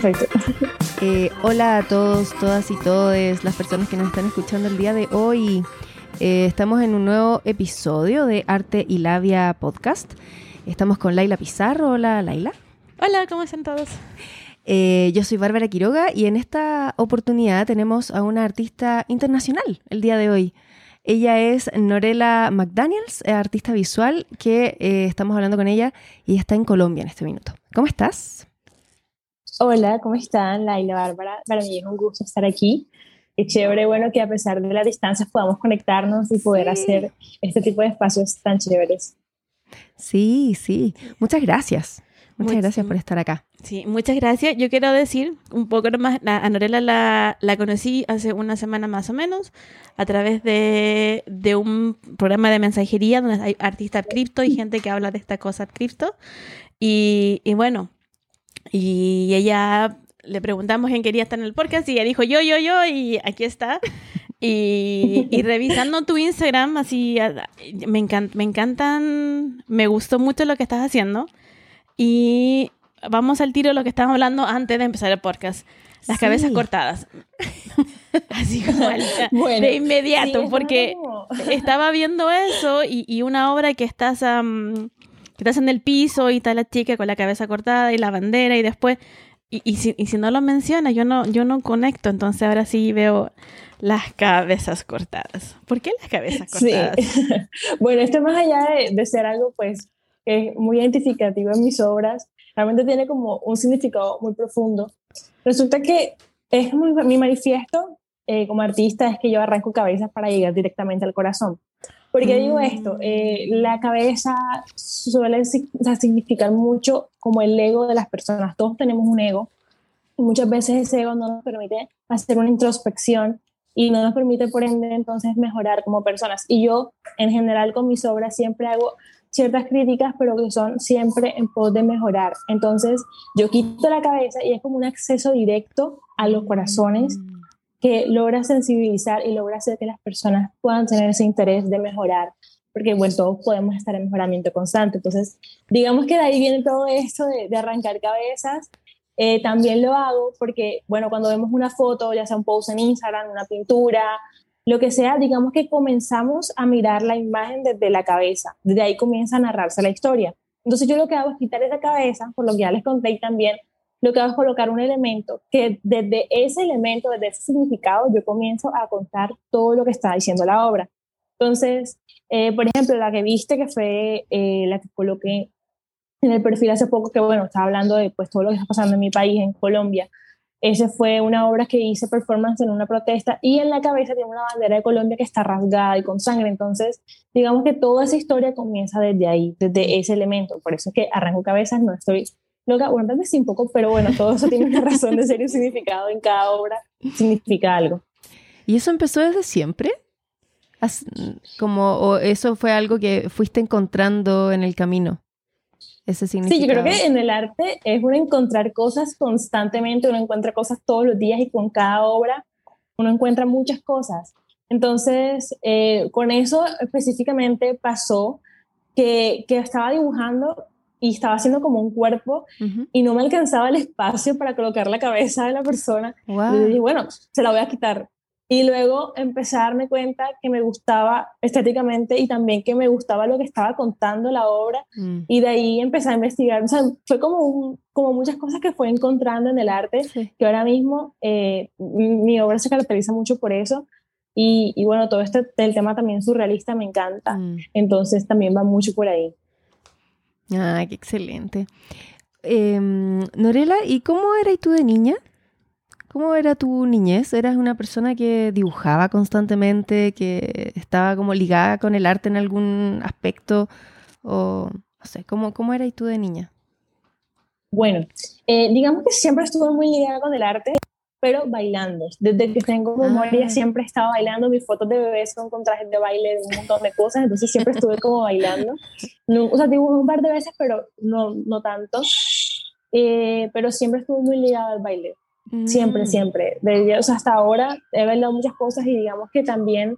Perfecto. Eh, hola a todos, todas y todes, las personas que nos están escuchando el día de hoy. Eh, estamos en un nuevo episodio de Arte y Labia Podcast. Estamos con Laila Pizarro. Hola, Laila. Hola, ¿cómo están todos? Eh, yo soy Bárbara Quiroga y en esta oportunidad tenemos a una artista internacional el día de hoy. Ella es Norela McDaniels, artista visual, que estamos hablando con ella y está en Colombia en este minuto. ¿Cómo estás? Hola, ¿cómo están? Laila Bárbara, para mí es un gusto estar aquí. Es chévere, bueno, que a pesar de la distancia podamos conectarnos y poder hacer este tipo de espacios tan chéveres. Sí, sí. Muchas gracias. Muchas gracias por estar acá. Sí, muchas gracias. Yo quiero decir un poco más, a Norela la, la, conocí hace una semana más o menos a través de, de, un programa de mensajería donde hay artistas cripto y gente que habla de esta cosa cripto. Y, y bueno, y ella le preguntamos quién quería estar en el podcast y ella dijo yo, yo, yo, y aquí está. Y, revisando tu Instagram, así, me, me encantan, me gustó mucho lo que estás haciendo. Y vamos al tiro de lo que estábamos hablando antes de empezar el podcast. Las cabezas cortadas. Así como de inmediato, porque estaba viendo eso y, una obra que estás que estás en el piso y está la chica con la cabeza cortada y la bandera y después, y, y, si, y si, no lo menciona, yo no, yo no conecto, entonces ahora sí veo las cabezas cortadas. ¿Por qué las cabezas cortadas? Sí. bueno, esto más allá de, de ser algo pues que es muy identificativo en mis obras, realmente tiene como un significado muy profundo. Resulta que es muy, mi manifiesto eh, como artista es que yo arranco cabezas para llegar directamente al corazón. ¿Por qué digo esto? Eh, la cabeza suele significar mucho como el ego de las personas. Todos tenemos un ego y muchas veces ese ego no nos permite hacer una introspección y no nos permite, por ende, entonces mejorar como personas. Y yo, en general, con mis obras siempre hago ciertas críticas, pero que son siempre en pos de mejorar. Entonces, yo quito la cabeza y es como un acceso directo a los corazones mm que logra sensibilizar y logra hacer que las personas puedan tener ese interés de mejorar, porque bueno, todos podemos estar en mejoramiento constante. Entonces, digamos que de ahí viene todo esto de, arrancar cabezas. Eh, también lo hago porque, bueno, cuando vemos una foto, ya sea un post en Instagram, una pintura, lo que sea, digamos que comenzamos a mirar la imagen desde la cabeza, desde ahí comienza a narrarse la historia. Entonces yo lo que hago es quitar esa cabeza, por lo que ya les conté y también lo que hago es colocar un elemento que desde ese elemento, desde ese significado, yo comienzo a contar todo lo que está diciendo la obra. Entonces, eh, por ejemplo, la que viste, que fue eh, la que coloqué en el perfil hace poco, que bueno, estaba hablando de pues, todo lo que está pasando en mi país, en Colombia. Esa fue una obra que hice performance en una protesta y en la cabeza tiene una bandera de Colombia que está rasgada y con sangre. Entonces, digamos que toda esa historia comienza desde ahí, desde ese elemento. Por eso es que arranco cabezas, no estoy loca, bueno, tal vez sí un poco, pero bueno, todo eso tiene una razón de ser y un significado en cada obra, significa algo. ¿Y eso empezó desde siempre? Como, ¿O eso fue algo que fuiste encontrando en el camino? Ese significado. Sí, yo creo que en el arte es uno encontrar cosas constantemente, uno encuentra cosas todos los días y con cada obra uno encuentra muchas cosas. Entonces, eh, con eso específicamente pasó que, que estaba dibujando y estaba haciendo como un cuerpo y no me alcanzaba el espacio para colocar la cabeza de la persona. Y dije, bueno, se la voy a quitar. Y luego empecé a darme cuenta que me gustaba estéticamente y también que me gustaba lo que estaba contando la obra. Mm. Y de ahí empecé a investigar. O sea, fue como, como muchas cosas que fue encontrando en el arte, que ahora mismo eh, mi, obra se caracteriza mucho por eso. Y, y bueno, todo este el tema también surrealista me encanta. Mm. Entonces también va mucho por ahí. Ah, qué excelente. Em, Norela, ¿y cómo eras tú de niña? ¿Cómo era tu niñez? ¿Eras una persona que dibujaba constantemente, que estaba como ligada con el arte en algún aspecto? O no sé, ¿cómo, cómo eras tú de niña? Bueno, eh, digamos que siempre estuve muy ligada con el arte pero bailando. Desde que tengo memoria ah. siempre he estado bailando. Mis fotos de bebés son con trajes de baile, un montón de cosas, entonces siempre estuve como bailando. No, o sea, dibujo un par de veces, pero no, no tanto. Eh, pero siempre estuve muy ligada al baile. Siempre, mm. siempre. Desde, o sea, hasta ahora he bailado muchas cosas y digamos que también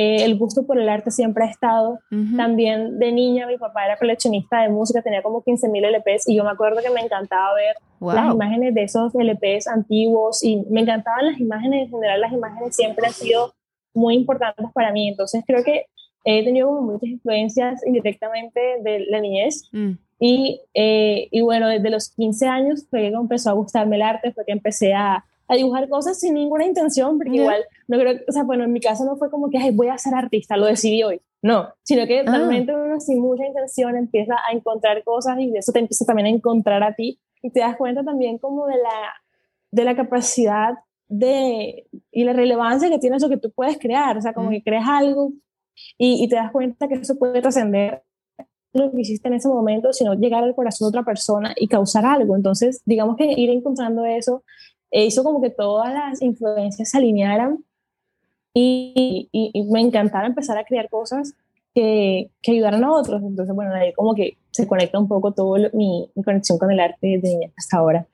eh, el gusto por el arte siempre ha estado. También de niña mi papá era coleccionista de música, tenía como 15.000 LPs y yo me acuerdo que me encantaba ver las imágenes de esos LPs antiguos y me encantaban las imágenes, en general las imágenes siempre han sido muy importantes para mí, entonces creo que he tenido muchas influencias indirectamente de la niñez. Mm. Y, eh, y, bueno, desde los 15 años fue que empezó a gustarme el arte, fue que empecé a, a dibujar cosas sin ninguna intención, porque igual, no creo, o sea, bueno, en mi caso no fue como que, Ay, voy a ser artista, lo decidí hoy. No, sino que ah. realmente uno sin mucha intención empieza a encontrar cosas y de eso te empieza también a encontrar a ti y te das cuenta también como de la, de la capacidad de, y la relevancia que tiene eso que tú puedes crear, o sea, como que creas algo y, y te das cuenta que eso puede trascender lo que hiciste en ese momento, sino llegar al corazón de otra persona y causar algo. Entonces, digamos que ir encontrando eso e hizo como que todas las influencias se alinearan y, y, me encantaba empezar a crear cosas que, que, ayudaran a otros. Entonces, bueno, ahí como que se conecta un poco todo mi, mi, conexión con el arte de hasta ahora.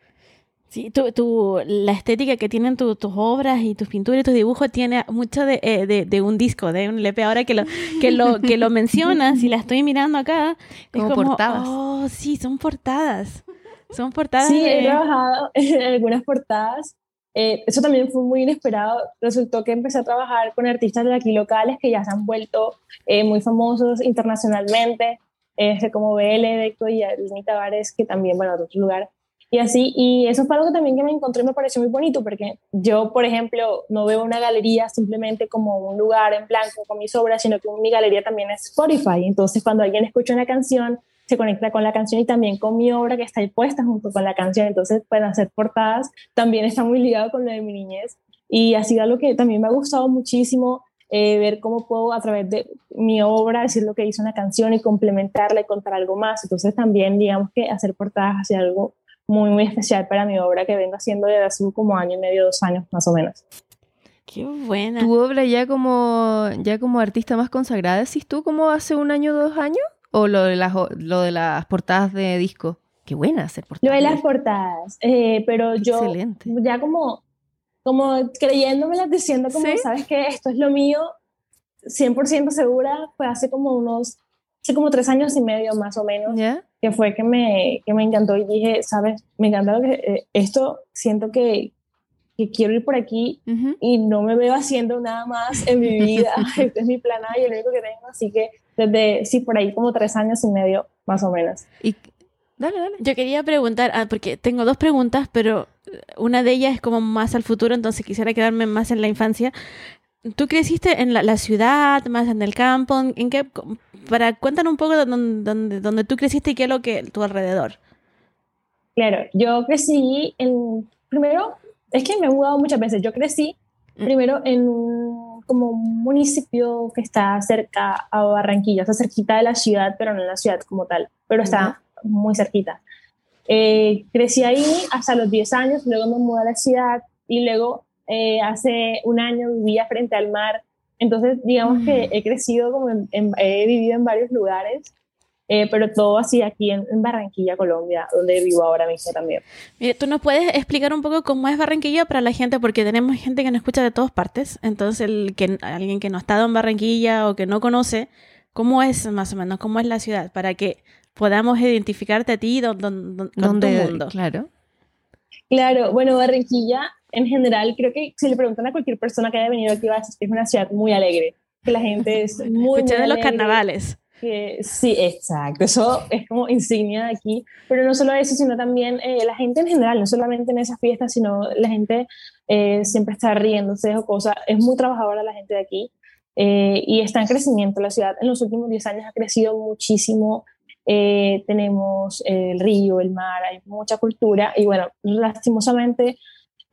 Sí, tu, tu, la estética que tienen tus obras y tus pinturas y tus dibujos tiene mucho de, eh, de, de, un disco, de un LP. Ahora que lo, que lo, que lo mencionas y la estoy mirando acá, como, es como portadas. Oh, sí, son portadas. Son portadas. Sí, he trabajado en algunas portadas. Eh, eso también fue muy inesperado. Resultó que empecé a trabajar con artistas de aquí locales que ya se han vuelto eh, muy famosos internacionalmente, este, como BL, Decto y Alini Tavares, que también, bueno, de otro lugar y así, y eso fue algo también que me encontré y me pareció muy bonito, porque yo, por ejemplo, no veo una galería simplemente como un lugar en blanco con mis obras, sino que mi galería también es Spotify. Entonces, cuando alguien escucha una canción, se conecta con la canción y también con mi obra que está ahí puesta junto con la canción. Entonces, pueden hacer portadas también está muy ligado con lo de mi niñez. Y ha sido algo que también me ha gustado muchísimo. Eh, ver cómo puedo a través de mi obra decir lo que hizo una canción y complementarla y contar algo más. Entonces también digamos que hacer portadas hacia algo muy, muy especial para mi obra que vengo haciendo desde hace como año y medio, dos años más o menos. Qué buena. ¿Tu obra ya como, ya como artista más consagrada, decís tú, como hace un año dos años? ¿O lo de, las, lo de las portadas de disco? Qué buena hacer portadas. Lo de las portadas, eh, pero yo Excelente. ya como, como creyéndomelas, diciendo como, ¿sabes que Esto es lo mío, 100% segura, fue hace como unos, hace como tres años y medio más o menos. ¿Ya? que fue que me, que me encantó y dije, sabes, me encanta que eh, esto, siento que, que, quiero ir por aquí y no me veo haciendo nada más en mi vida. este es mi plan A y el único que tengo, así que desde, sí, por ahí como tres años y medio, más o menos. Y Dale, dale. Yo quería preguntar, ah, porque tengo dos preguntas, pero una de ellas es como más al futuro, entonces quisiera quedarme más en la infancia. ¿Tú creciste en la, ciudad, más en el campo? ¿En qué, para cuéntanos un poco de donde, donde, tú creciste y qué es lo que tu alrededor. Claro, yo crecí en, primero, es que me he mudado muchas veces, yo crecí mm. primero en un, como un municipio que está cerca a Barranquilla, está cerquita de la ciudad, pero no en la ciudad como tal, pero está muy cerquita. Eh, crecí ahí hasta los 10 años, luego me mudé a la ciudad y luego eh, hace un año vivía frente al mar. Entonces, digamos que he crecido como he vivido en varios lugares, eh, pero todo así aquí en, Barranquilla, Colombia, donde vivo ahora mismo también. Mire, ¿tú nos puedes explicar un poco cómo es Barranquilla para la gente? Porque tenemos gente que nos escucha de todas partes, entonces el que alguien que no ha estado en Barranquilla o que no conoce, ¿cómo es más o menos? ¿Cómo es la ciudad? Para que podamos identificarte a ti don, don, con tu mundo. Claro. Claro, bueno, Barranquilla en general, creo que si le preguntan a cualquier persona que haya venido aquí, va a decir que es una ciudad muy alegre, que la gente es muy... Escuché de los carnavales. Que, sí, exacto, eso es como insignia de aquí, pero no solo eso, sino también eh, la gente en general, no solamente en esas fiestas, sino la gente eh, siempre está riéndose o cosas, es muy trabajadora la gente de aquí eh, y está en crecimiento la ciudad, en los últimos 10 años ha crecido muchísimo, tenemos el río, el mar, hay mucha cultura y bueno, lastimosamente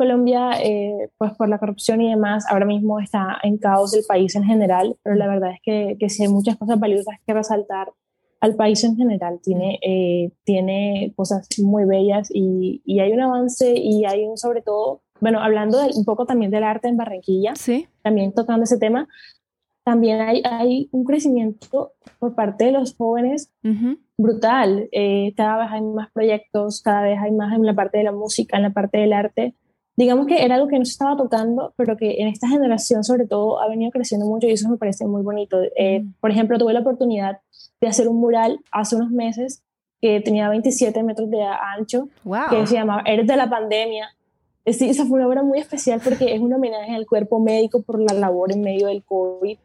Colombia, eh, pues por la corrupción y demás, ahora mismo está en caos el país en general, pero la verdad es que, que sí hay muchas cosas valiosas que resaltar al país en general. Tiene, eh, tiene cosas muy bellas y, y, hay un avance y hay un, sobre todo, bueno, hablando un poco también del arte en Barranquilla, ¿Sí? también tocando ese tema, también hay, hay un crecimiento por parte de los jóvenes brutal. Eh, cada vez hay más proyectos, cada vez hay más en la parte de la música, en la parte del arte digamos que era algo que no se estaba tocando, pero que en esta generación sobre todo ha venido creciendo mucho y eso me parece muy bonito. Eh, por ejemplo, tuve la oportunidad de hacer un mural hace unos meses que tenía 27 metros de ancho, que se llamaba Eres de la pandemia. Sí, esa fue una obra muy especial porque es un homenaje al cuerpo médico por la labor en medio del COVID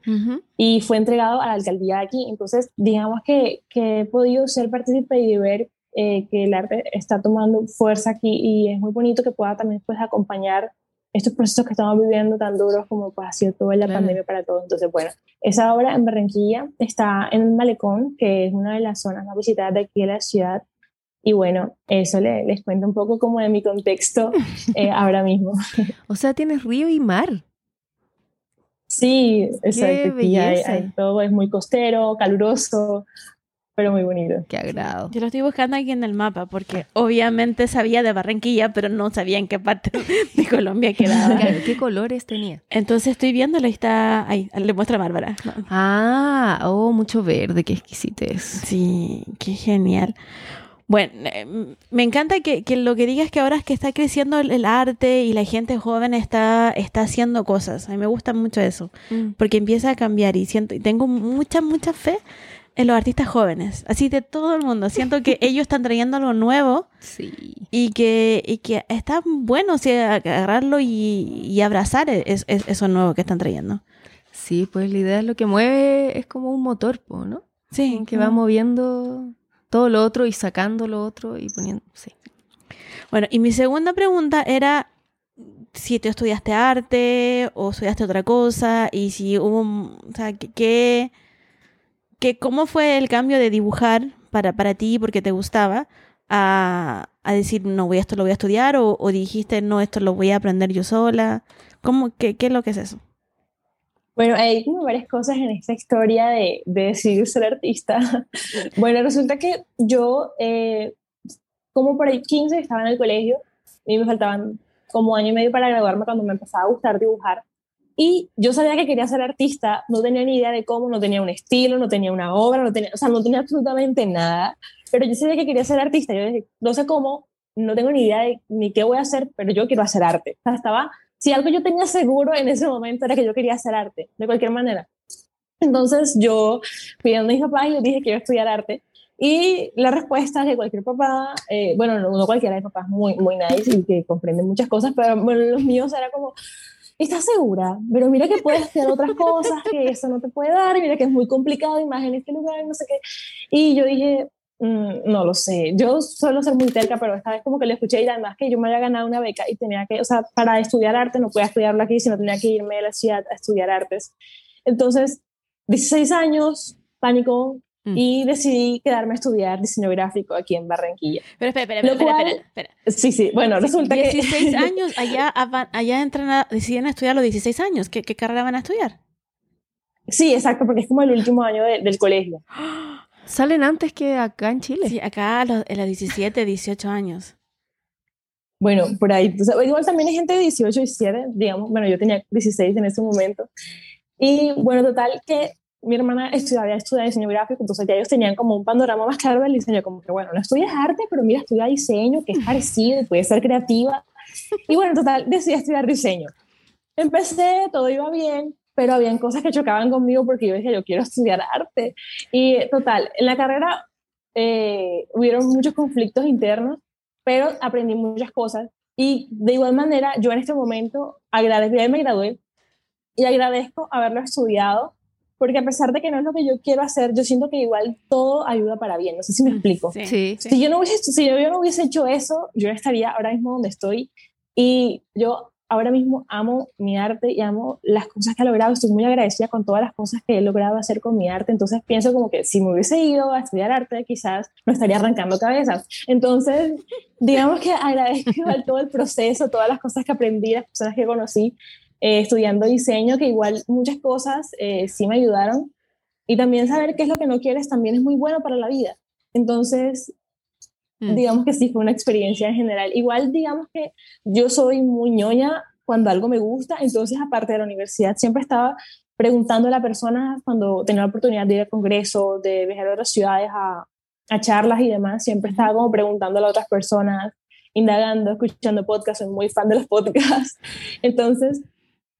y fue entregado a la alcaldía aquí. Entonces, digamos que, que he podido ser partícipe y ver eh, que el arte está tomando fuerza aquí y es muy bonito que pueda también pues, acompañar estos procesos que estamos viviendo tan duros como pues, ha sido toda la pandemia para todos. Entonces, bueno, esa obra en Barranquilla está en el Malecón, que es una de las zonas más visitadas de aquí de la ciudad. Y bueno, eso les cuento un poco como de mi contexto eh, ahora mismo. O sea, tienes río y mar. Sí, exacto. Hay, todo es muy costero, caluroso, pero muy bonito. Qué agrado. Yo lo estoy buscando aquí en el mapa porque obviamente sabía de Barranquilla, pero no sabía en qué parte de Colombia quedaba. ¿Qué colores tenía? Entonces estoy viéndolo y está ahí, le muestra Bárbara. Ah, oh, mucho verde, qué exquisitez. Sí, qué genial. Bueno, eh, me encanta que, lo que digas que ahora es que está creciendo el, arte y la gente joven está, está haciendo cosas. A mí me gusta mucho eso, mm. porque empieza a cambiar y siento y tengo mucha, mucha fe en los artistas jóvenes, así de todo el mundo. Siento que ellos están trayendo algo nuevo sí. y, que, y que está bueno agarrarlo y, abrazar es, eso nuevo que están trayendo. Sí, pues la idea es lo que mueve, es como un motor, ¿no? Sí. Que va moviendo todo lo otro y sacando lo otro y poniendo, sí. Bueno, y mi segunda pregunta era si tú estudiaste arte o estudiaste otra cosa y si hubo, o sea, ¿qué, que cómo fue el cambio de dibujar para, para ti porque te gustaba a, a decir, no, voy esto lo voy a estudiar o, dijiste, no, esto lo voy a aprender yo sola? ¿Cómo, qué, qué es lo que es eso? Bueno, hay como varias cosas en esta historia de, de decidir ser artista. bueno, resulta que yo, eh, como por ahí 15, estaba en el colegio y me faltaban como año y medio para graduarme cuando me empezaba a gustar dibujar. Y yo sabía que quería ser artista, no tenía ni idea de cómo, no tenía un estilo, no tenía una obra, no tenía, o sea, no tenía absolutamente nada, pero yo sabía que quería ser artista. Yo dije, no sé cómo, no tengo ni idea de ni qué voy a hacer, pero yo quiero hacer arte. O sea, estaba, si algo yo tenía seguro en ese momento era que yo quería hacer arte, de cualquier manera. Entonces yo fui a mis papás y les dije, quiero estudiar arte. Y la respuesta de cualquier papá, eh, bueno, no, no cualquiera de papás muy, muy nice y que comprenden muchas cosas, pero bueno, los míos era como, ¿estás segura? Pero mira que puedes hacer otras cosas, que eso no te puede dar, mira que es muy complicado, y más en este lugar, no sé qué. Y yo dije, mm, no lo sé, yo suelo ser muy terca, pero esta vez como que le escuché y además que yo me había ganado una beca y tenía que, o sea, para estudiar arte no podía estudiarlo aquí, sino tenía que irme a la ciudad a estudiar artes. Entonces, 16 años, pánico, Mm. y decidí quedarme a estudiar diseño gráfico aquí en Barranquilla. Pero espera, espera, espera, espera, Sí, sí, bueno, resulta 16 que... 16 años, allá, allá entran a, deciden estudiar a los 16 años. ¿Qué, ¿Qué, carrera van a estudiar? Sí, exacto, porque es como el último año del colegio. ¿Salen antes que acá en Chile? Sí, acá a los, a los 17, 18 años. Bueno, por ahí. igual también hay gente de 18, 17, digamos. Bueno, yo tenía 16 en ese momento. Y bueno, total, que mi hermana estudiaba, estudia diseño gráfico, entonces ya ellos tenían como un panorama más claro del diseño, como que bueno, no estudias arte, pero mira, estudia diseño, que es parecido, puede ser creativa. Y bueno, en total, decidí estudiar diseño. Empecé, todo iba bien, pero habían cosas que chocaban conmigo porque yo dije, yo quiero estudiar arte. Y total, en la carrera eh, hubieron muchos conflictos internos, pero aprendí muchas cosas. Y de igual manera, yo en este momento agradezco, ya me gradué, y agradezco haberlo estudiado porque a pesar de que no es lo que yo quiero hacer, yo siento que igual todo ayuda para bien, no sé si me explico. Sí. Si, yo no hubiese, si yo no hubiese hecho eso, yo estaría ahora mismo donde estoy y yo ahora mismo amo mi arte y amo las cosas que he logrado, estoy muy agradecida con todas las cosas que he logrado hacer con mi arte, entonces pienso como que si me hubiese ido a estudiar arte quizás no estaría arrancando cabezas, entonces digamos que agradezco igual todo el proceso, todas las cosas que aprendí, las personas que conocí, eh, estudiando diseño, que igual muchas cosas eh, sí me ayudaron. Y también saber qué es lo que no quieres también es muy bueno para la vida. Entonces, mm. digamos que sí fue una experiencia en general. Igual, digamos que yo soy muy ñoña cuando algo me gusta, entonces aparte de la universidad siempre estaba preguntando a la persona cuando tenía la oportunidad de ir a congresos, de viajar a otras ciudades a, a charlas y demás, siempre estaba como preguntando a otras personas indagando, escuchando podcasts, soy muy fan de los podcasts. Entonces,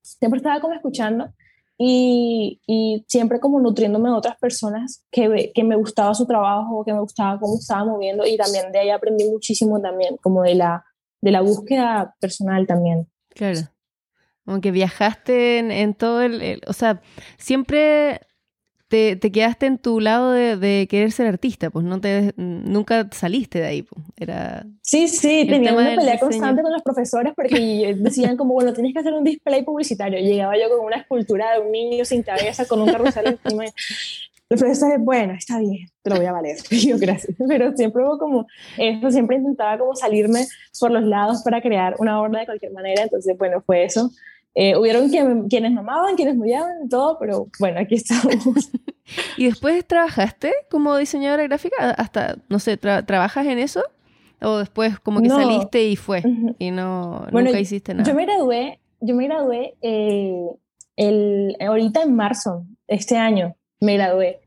siempre estaba como escuchando y, y, siempre como nutriéndome de otras personas que, que me gustaba su trabajo, que me gustaba cómo estaba moviendo y también de ahí aprendí muchísimo también, como de la, de la búsqueda personal también. Claro. Como que viajaste en, en todo el, O sea, siempre te, te, quedaste en tu lado de, de, querer ser artista, pues no te nunca saliste de ahí, pues. Era sí, sí, tenía una pelea constante con los profesores porque decían como, bueno, tienes que hacer un display publicitario. Llegaba yo con una escultura de un niño sin cabeza con un carrusel encima. Los profesores, bueno, está bien, te lo voy a valer. yo, gracias. Pero siempre hubo como eso, siempre intentaba como salirme por los lados para crear una obra de cualquier manera. Entonces, bueno, fue eso. Eh, hubieron quienes me amaban, quienes me odiaban, todo, pero bueno, aquí estamos. ¿Y después trabajaste como diseñadora gráfica? Hasta, no sé, ¿trabajas en eso? ¿O después como que saliste y fue? Y no, nunca hiciste nada. Yo me gradué, yo me gradué eh, el, ahorita en marzo, este año, me gradué.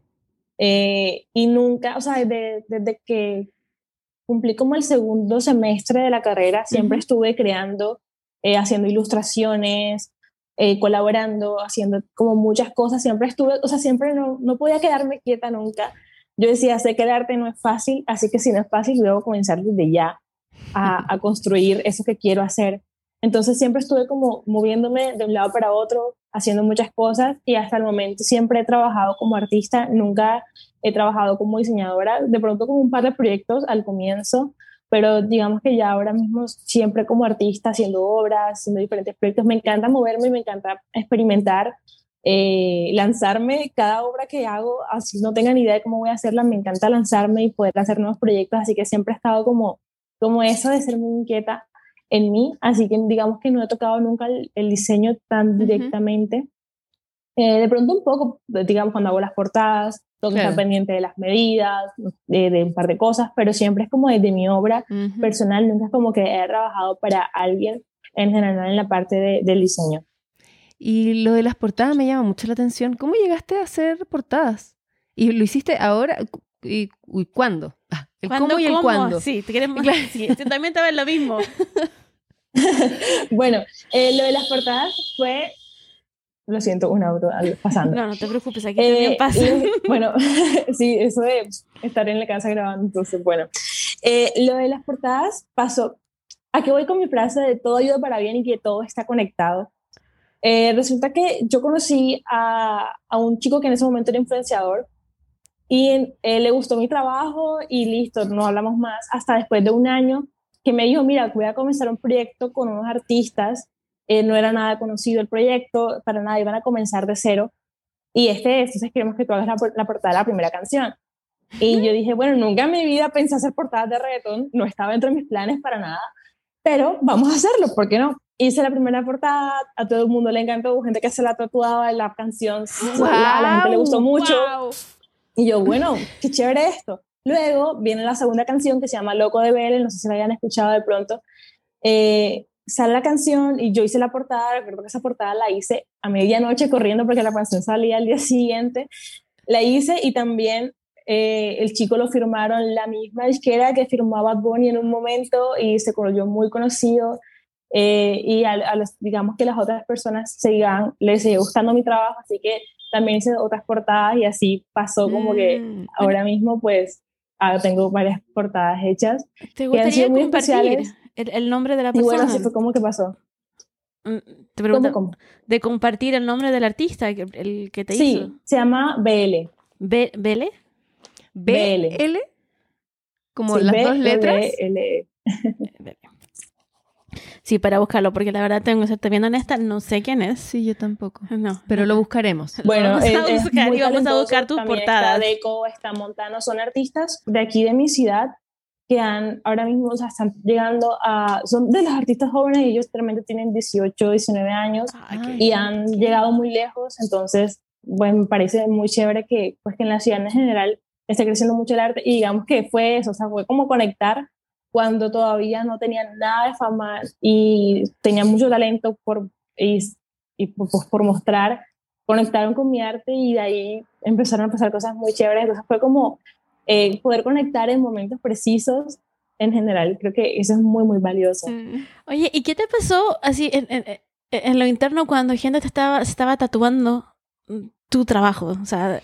Eh, y nunca, o sea, desde, desde, que cumplí como el segundo semestre de la carrera, siempre estuve creando eh, haciendo ilustraciones, eh, colaborando, haciendo como muchas cosas. Siempre estuve, o sea, siempre no, no podía quedarme quieta nunca. Yo decía, sé que el arte no es fácil, así que si no es fácil, debo comenzar desde ya a, a construir eso que quiero hacer. Entonces siempre estuve como moviéndome de un lado para otro, haciendo muchas cosas y hasta el momento siempre he trabajado como artista, nunca he trabajado como diseñadora, de pronto como un par de proyectos al comienzo, pero digamos que ya ahora mismo siempre como artista, haciendo obras, haciendo diferentes proyectos, me encanta moverme, me encanta experimentar, eh, lanzarme, cada obra que hago, así no tengan idea de cómo voy a hacerla, me encanta lanzarme y poder hacer nuevos proyectos, así que siempre he estado como, como eso de ser muy inquieta en mí, así que digamos que no he tocado nunca el, diseño tan directamente. Eh, de pronto un poco, digamos, cuando hago las portadas, tengo que estar pendiente de las medidas, de, un par de cosas, pero siempre es como desde mi obra personal, nunca es como que he trabajado para alguien en general en la parte de, del diseño. Y lo de las portadas me llama mucho la atención. ¿Cómo llegaste a hacer portadas? ¿Y lo hiciste ahora? ¿Y, cuándo? Ah, el cómo y el cuándo. Sí, te queremos. Claro. Sí, también te ves lo mismo. bueno, eh, lo de las portadas fue lo siento, un auto pasando. No, no te preocupes, aquí también eh, pasa. bueno, sí, eso de estar en la casa grabando, entonces, bueno. Eh, lo de las portadas pasó. ¿A qué voy con mi frase de todo ayuda para bien y que todo está conectado? Eh, resulta que yo conocí a, a, un chico que en ese momento era influenciador y le gustó mi trabajo y listo, no hablamos más hasta después de un año que me dijo, mira, voy a comenzar un proyecto con unos artistas eh, no era nada conocido el proyecto, para nada, iban a comenzar de cero. Y este, entonces queremos que tú hagas la, portada de la primera canción. Y yo dije, bueno, nunca en mi vida pensé hacer portadas de reggaetón, no estaba entre mis planes para nada, pero vamos a hacerlo, ¿por qué no? Hice la primera portada, a todo el mundo le encantó, hubo gente que se la tatuaba, la canción a la gente le gustó mucho. Y yo, bueno, qué chévere esto. Luego viene la segunda canción que se llama Loco de Belle, no sé si la hayan escuchado de pronto. Eh, sale la canción y yo hice la portada, recuerdo que esa portada la hice a medianoche corriendo porque la canción salía al día siguiente, la hice y también eh, el chico lo firmaron la misma disquera que firmaba Bunny en un momento y se volvió muy conocido eh, y a, los, digamos que las otras personas sigan, les sigue gustando mi trabajo, así que también hice otras portadas y así pasó como que mm. ahora mismo pues ah, tengo varias portadas hechas ¿Te gustaría muy especiales el, nombre de la persona. Y bueno, así fue como que pasó. Mm, te pregunto, ¿Cómo, de compartir el nombre del artista, el que te hizo. Sí, se llama BL. B ¿BL? ¿BL? Como las dos letras. L Sí, para buscarlo, porque la verdad tengo que ser bien honesta, no sé quién es. Sí, yo tampoco. No, pero lo buscaremos. Bueno, vamos a buscar y vamos a buscar tus portadas. Está Deco, está Montano, son artistas de aquí de mi ciudad que han, ahora mismo o sea, están llegando a, son de los artistas jóvenes, ellos realmente tienen 18, 19 años y han llegado muy lejos, entonces, bueno, me parece muy chévere que, pues, que en la ciudad en general esté creciendo mucho el arte y digamos que fue eso, o sea, fue como conectar cuando todavía no tenían nada de fama y tenían mucho talento por, y, y pues, por mostrar, conectaron con mi arte y de ahí empezaron a pasar cosas muy chéveres, entonces fue como eh, poder conectar en momentos precisos en general. Creo que eso es muy, muy valioso. Oye, ¿y qué te pasó así en, en, en lo interno cuando gente te estaba, se estaba tatuando tu trabajo? O sea,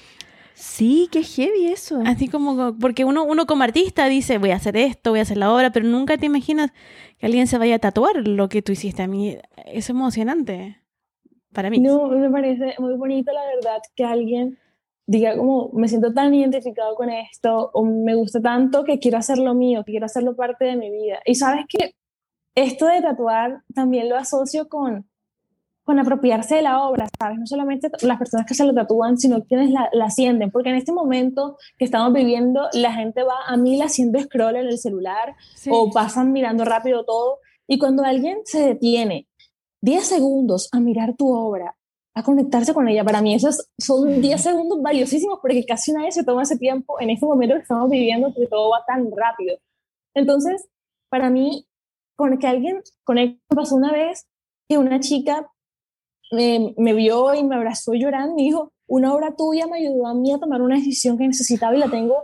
Sí, qué heavy eso. Así como, porque uno, uno como artista dice, voy a hacer esto, voy a hacer la obra, pero nunca te imaginas que alguien se vaya a tatuar lo que tú hiciste. A mí es emocionante para mí. No, me parece muy bonito, la verdad, que alguien diga como, me siento tan identificado con esto, o me gusta tanto que quiero hacerlo mío, que quiero hacerlo parte de mi vida. Y sabes que esto de tatuar también lo asocio con con apropiarse de la obra, ¿sabes? No solamente las personas que se lo tatúan, sino quienes la, la ascienden, porque en este momento que estamos viviendo, la gente va a mil haciendo scroll en el celular o pasan mirando rápido todo, y cuando alguien se detiene 10 segundos a mirar tu obra, a conectarse con ella, para mí esos son 10 segundos valiosísimos, porque casi nadie se toma ese tiempo en este momento que estamos viviendo, porque todo va tan rápido. Entonces, para mí, con que alguien conecte, pasó una vez que una chica me, vio y me abrazó llorando y dijo, una obra tuya me ayudó a mí a tomar una decisión que necesitaba y la tengo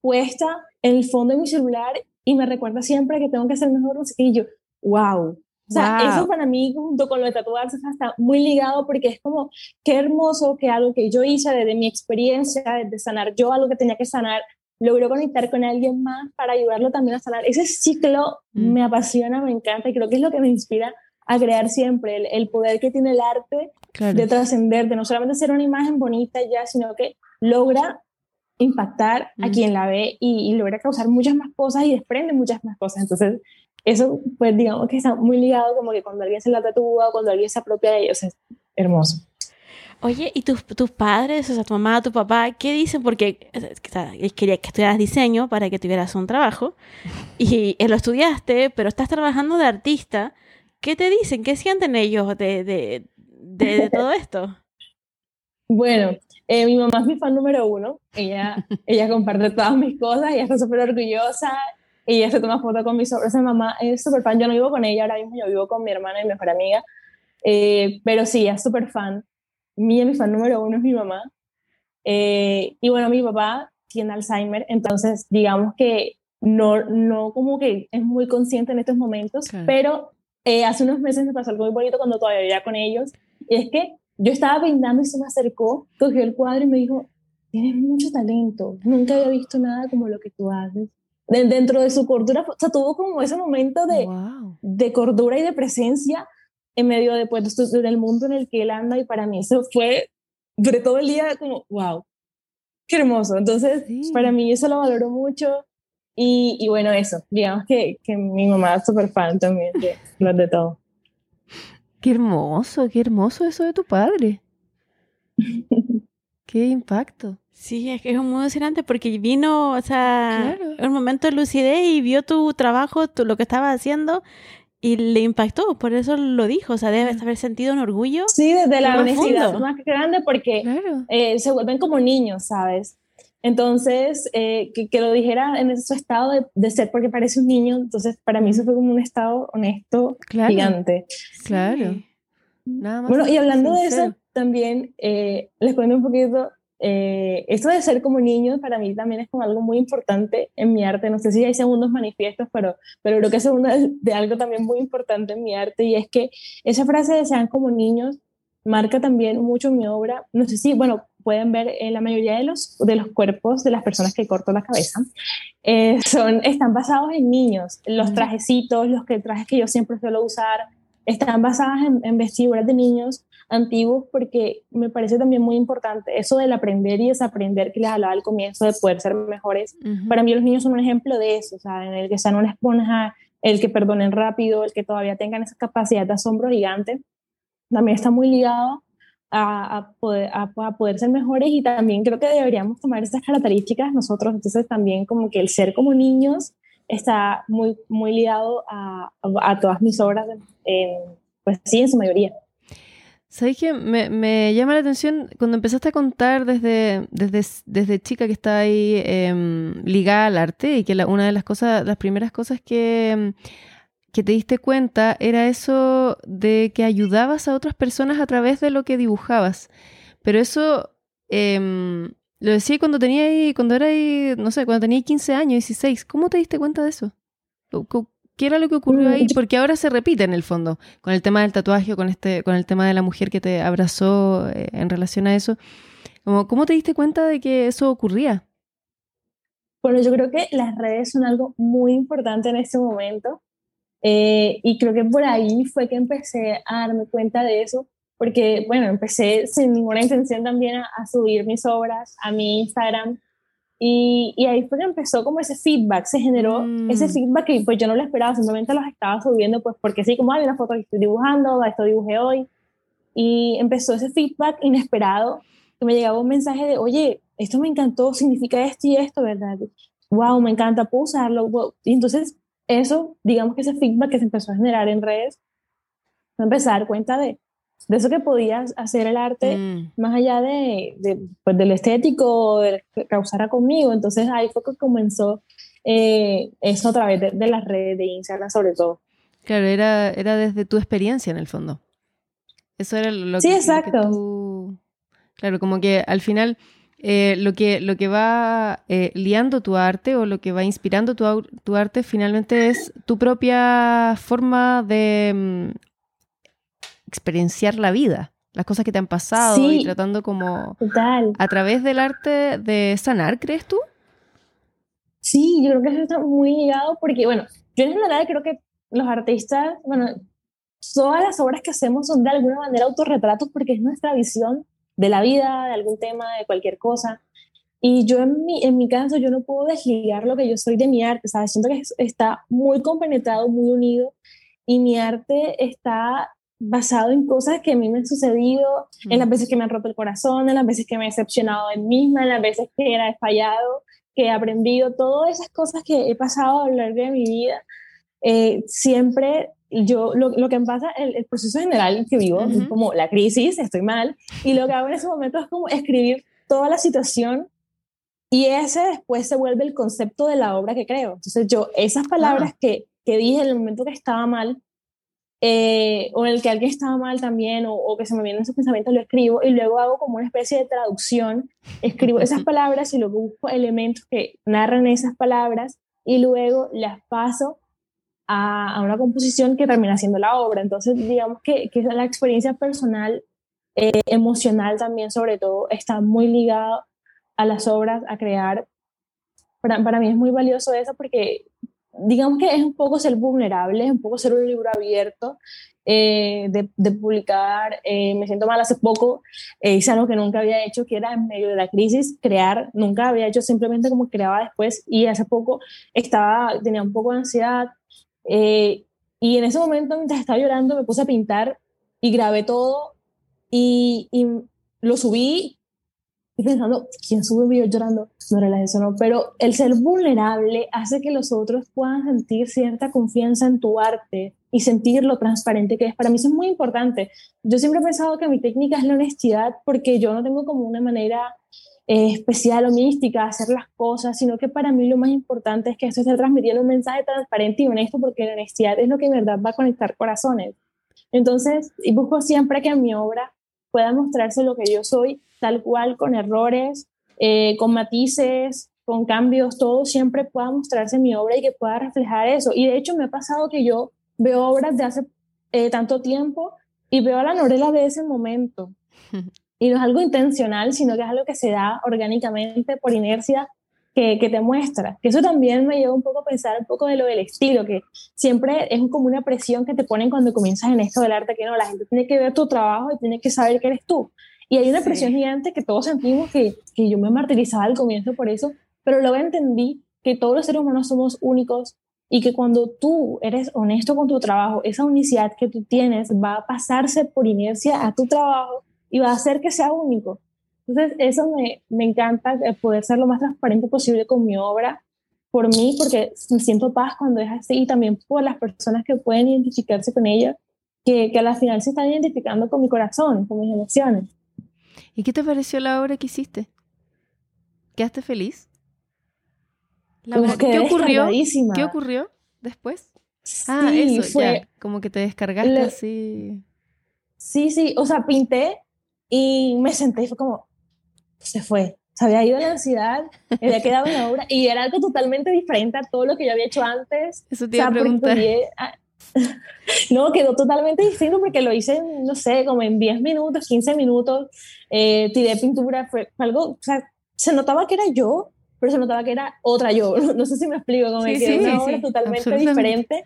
puesta en el fondo de mi celular y me recuerda siempre que tengo que ser mejor. Y yo, wow. O sea, eso para mí, junto con lo de tatuarse, está muy ligado porque es como, qué hermoso que algo que yo hice desde mi experiencia, desde sanar yo algo que tenía que sanar, logró conectar con alguien más para ayudarlo también a sanar. Ese ciclo mm. me apasiona, me encanta y creo que es lo que me inspira a crear siempre, el, poder que tiene el arte de trascender, de no solamente ser una imagen bonita ya, sino que logra impactar a quien la ve y, logra causar muchas más cosas y desprende muchas más cosas. Entonces, eso, pues digamos que está muy ligado como que cuando alguien se la tatúa, cuando alguien se apropia de ellos, es hermoso. Oye, ¿y tus, tus padres, o sea, tu mamá, tu papá, qué dicen? Porque quería que estudiaras diseño para que tuvieras un trabajo y lo estudiaste, pero estás trabajando de artista ¿Qué te dicen? ¿Qué sienten ellos de, de, de, todo esto? Bueno, eh, mi mamá es mi fan número uno. Ella, ella comparte todas mis cosas, ella está súper orgullosa. Ella se toma fotos con mis sobres. Mi mamá es súper fan. Yo no vivo con ella ahora mismo, yo vivo con mi hermana y mi mejor amiga. Eh, pero sí, es súper fan. Mía, mi fan número uno es mi mamá. Eh, y bueno, mi papá tiene Alzheimer, entonces digamos que no, no como que es muy consciente en estos momentos, pero eh, hace unos meses me pasó algo muy bonito cuando todavía vivía con ellos. Y es que yo estaba pintando y se me acercó, cogió el cuadro y me dijo, tienes mucho talento, nunca había visto nada como lo que tú haces. Dentro de su cordura, o sea, tuvo como ese momento de, de cordura y de presencia en medio de, pues, del mundo en el que él anda y para mí eso fue, durante todo el día como, wow, qué hermoso. Entonces, para mí eso lo valoro mucho y, bueno, eso, digamos que, que mi mamá es súper fan también de los de todo. Qué hermoso, qué hermoso eso de tu padre. qué impacto. Sí, es que es muy emocionante porque vino, o sea, un momento de lucidez y vio tu trabajo, tu, lo que estaba haciendo y le impactó, por eso lo dijo, o sea, debe haber sentido un orgullo. Sí, desde la honestidad más grande porque eh, se vuelven como niños, ¿sabes? Entonces, eh, que, lo dijera en ese estado de, ser porque parece un niño, entonces para mí eso fue como un estado honesto gigante. Claro. Nada más bueno, y hablando de eso, también eh, les cuento un poquito, eh, esto de ser como niño para mí también es como algo muy importante en mi arte. No sé si hay segundos manifiestos, pero, pero creo que es segundo de algo también muy importante en mi arte y es que esa frase de sean como niños marca también mucho mi obra. No sé si, bueno, pueden ver en la mayoría de los, de los cuerpos de las personas que corto la cabeza, eh, son, están basados en niños. Los trajecitos, los que, trajes que yo siempre suelo usar, están basadas en, en vestiduras de niños antiguos porque me parece también muy importante eso del aprender y desaprender que les hablaba al comienzo de poder ser mejores. Para mí los niños son un ejemplo de eso, o sea, en el que sean una esponja, el que perdonen rápido, el que todavía tengan esa capacidad de asombro gigante, también está muy ligado a, poder, a, poder ser mejores y también creo que deberíamos tomar estas características nosotros. Entonces también como que el ser como niños está muy, muy ligado a, a todas mis obras, pues sí, en su mayoría. ¿Sabes qué? Me, me, llama la atención cuando empezaste a contar desde, desde, desde chica que está ahí em, ligada al arte y que la, una de las cosas, las primeras cosas que em, que te diste cuenta era eso de que ayudabas a otras personas a través de lo que dibujabas. Pero eso em, lo decía cuando tenía ahí, cuando era ahí, no sé, cuando tenía 15 años, 16. ¿Cómo te diste cuenta de eso? ¿Qué era lo que ocurrió Mm, ahí? Porque ahora se repite en el fondo, con el tema del tatuaje, con este, con el tema de la mujer que te abrazó eh, en relación a eso. Como, ¿Cómo te diste cuenta de que eso ocurría? Bueno, yo creo que las redes son algo muy importante en este momento eh, y creo que por ahí fue que empecé a darme cuenta de eso, porque, bueno, empecé sin ninguna intención también a, a subir mis obras a mi Instagram y, y ahí fue que empezó como ese feedback, se generó Mm. ese feedback que pues yo no lo esperaba, simplemente los estaba subiendo pues porque sí, como hay una foto que estoy dibujando, esto dibujé hoy y empezó ese feedback inesperado que me llegaba un mensaje de, oye, esto me encantó, significa esto y esto, ¿verdad? Wow, me encanta, puedo usarlo. wow". Y entonces eso, digamos que ese feedback que se empezó a generar en redes, me empecé a dar cuenta de, de eso que podías hacer el arte Mm. más allá de, de, pues, del estético, de que causara conmigo. Entonces ahí fue que comenzó eh, eso a través de, de las redes de Instagram sobre todo. Claro, era, era desde tu experiencia en el fondo. Eso era lo Sí, que, lo que exacto. tú- Claro, como que al final eh, lo, que, lo que va eh, liando tu arte o lo que va inspirando tu, tu arte finalmente es tu propia forma de mm, experienciar la vida, las cosas que te han pasado y tratando como Total. a través del arte de sanar, ¿crees tú? Sí, yo creo que eso está muy ligado porque, bueno, yo en general creo que los artistas, bueno, todas las obras que hacemos son de alguna manera autorretratos porque es nuestra visión de la vida, de algún tema, de cualquier cosa. Y yo en mi, en mi caso, yo no puedo desligar lo que yo soy de mi arte, ¿sabes? Siento que es- está muy compenetrado, muy unido y mi arte está basado en cosas que a mí me han sucedido, en las Mm. veces que me han roto el corazón, en las veces que me he decepcionado de mí misma, en las veces que era fallado, que he aprendido, todas esas cosas que he pasado a lo largo de mi vida, eh, siempre yo, lo, lo que me pasa, el, el proceso general que vivo, es como la crisis, estoy mal, y lo que hago en ese momento es como escribir toda la situación y ese después se vuelve el concepto de la obra que creo. Entonces yo, esas palabras que, que dije en el momento que estaba mal, eh, o en el que alguien estaba mal también, o, o que se me vienen esos pensamientos, lo escribo y luego hago como una especie de traducción, escribo esas palabras y luego busco elementos que narran esas palabras y luego las paso a, a una composición que termina siendo la obra. Entonces, digamos que, que la experiencia personal, eh, emocional también sobre todo, está muy ligada a las obras, a crear. Para, para mí es muy valioso eso porque digamos que es un poco ser vulnerable, es un poco ser un libro abierto, eh, de, de, publicar, eh, me siento mal hace poco, eh, hice algo que nunca había hecho, que era en medio de la crisis, crear, nunca había hecho, simplemente como creaba después y hace poco estaba, tenía un poco de ansiedad eh, y en ese momento mientras estaba llorando me puse a pintar y grabé todo y, y lo subí y pensando, ¿quién sube un video llorando? No era eso, no. Pero el ser vulnerable hace que los otros puedan sentir cierta confianza en tu arte y sentir lo transparente que es. Para mí eso es muy importante. Yo siempre he pensado que mi técnica es la honestidad porque yo no tengo como una manera eh, especial o mística de hacer las cosas, sino que para mí lo más importante es que esto esté transmitiendo un mensaje transparente y honesto porque la honestidad es lo que en verdad va a conectar corazones. Entonces, y busco siempre que en mi obra pueda mostrarse lo que yo soy tal cual, con errores, eh, con matices, con cambios, todo siempre pueda mostrarse en mi obra y que pueda reflejar eso. Y de hecho me ha pasado que yo veo obras de hace eh, tanto tiempo y veo a la Norela de ese momento. Y no es algo intencional, sino que es algo que se da orgánicamente por inercia que, que, te muestra. Que eso también me lleva un poco a pensar un poco de lo del estilo, que siempre es como una presión que te ponen cuando comienzas en esto del arte, que no, la gente tiene que ver tu trabajo y tiene que saber que eres tú. Y hay una sí. presión gigante que todos sentimos que, que yo me martirizaba al comienzo por eso, pero luego entendí que todos los seres humanos somos únicos y que cuando tú eres honesto con tu trabajo, esa unicidad que tú tienes va a pasarse por inercia a tu trabajo y va a hacer que sea único. Entonces, eso me, me encanta, poder ser lo más transparente posible con mi obra, por mí, porque me siento paz cuando es así y también por las personas que pueden identificarse con ella, que, que a la final se están identificando con mi corazón, con mis emociones. ¿Y qué te pareció la obra que hiciste? ¿Quedaste feliz? Como ¿Qué ocurrió? ¿Qué ocurrió después? Sí, ah, eso, fue, ya, como que te descargaste le, así. Sí, sí, o sea, pinté y me senté y fue como, se fue. O se había ido la ansiedad, había quedado en la obra y era algo totalmente diferente a todo lo que yo había hecho antes. Eso te iba a preguntar. no, quedó totalmente distinto porque lo hice, no sé, como en 10 minutos, 15 minutos, eh, tiré pintura, fue algo, o sea, se notaba que era yo, pero se notaba que era otra yo. No, sé si me explico, como que era una obra totalmente diferente,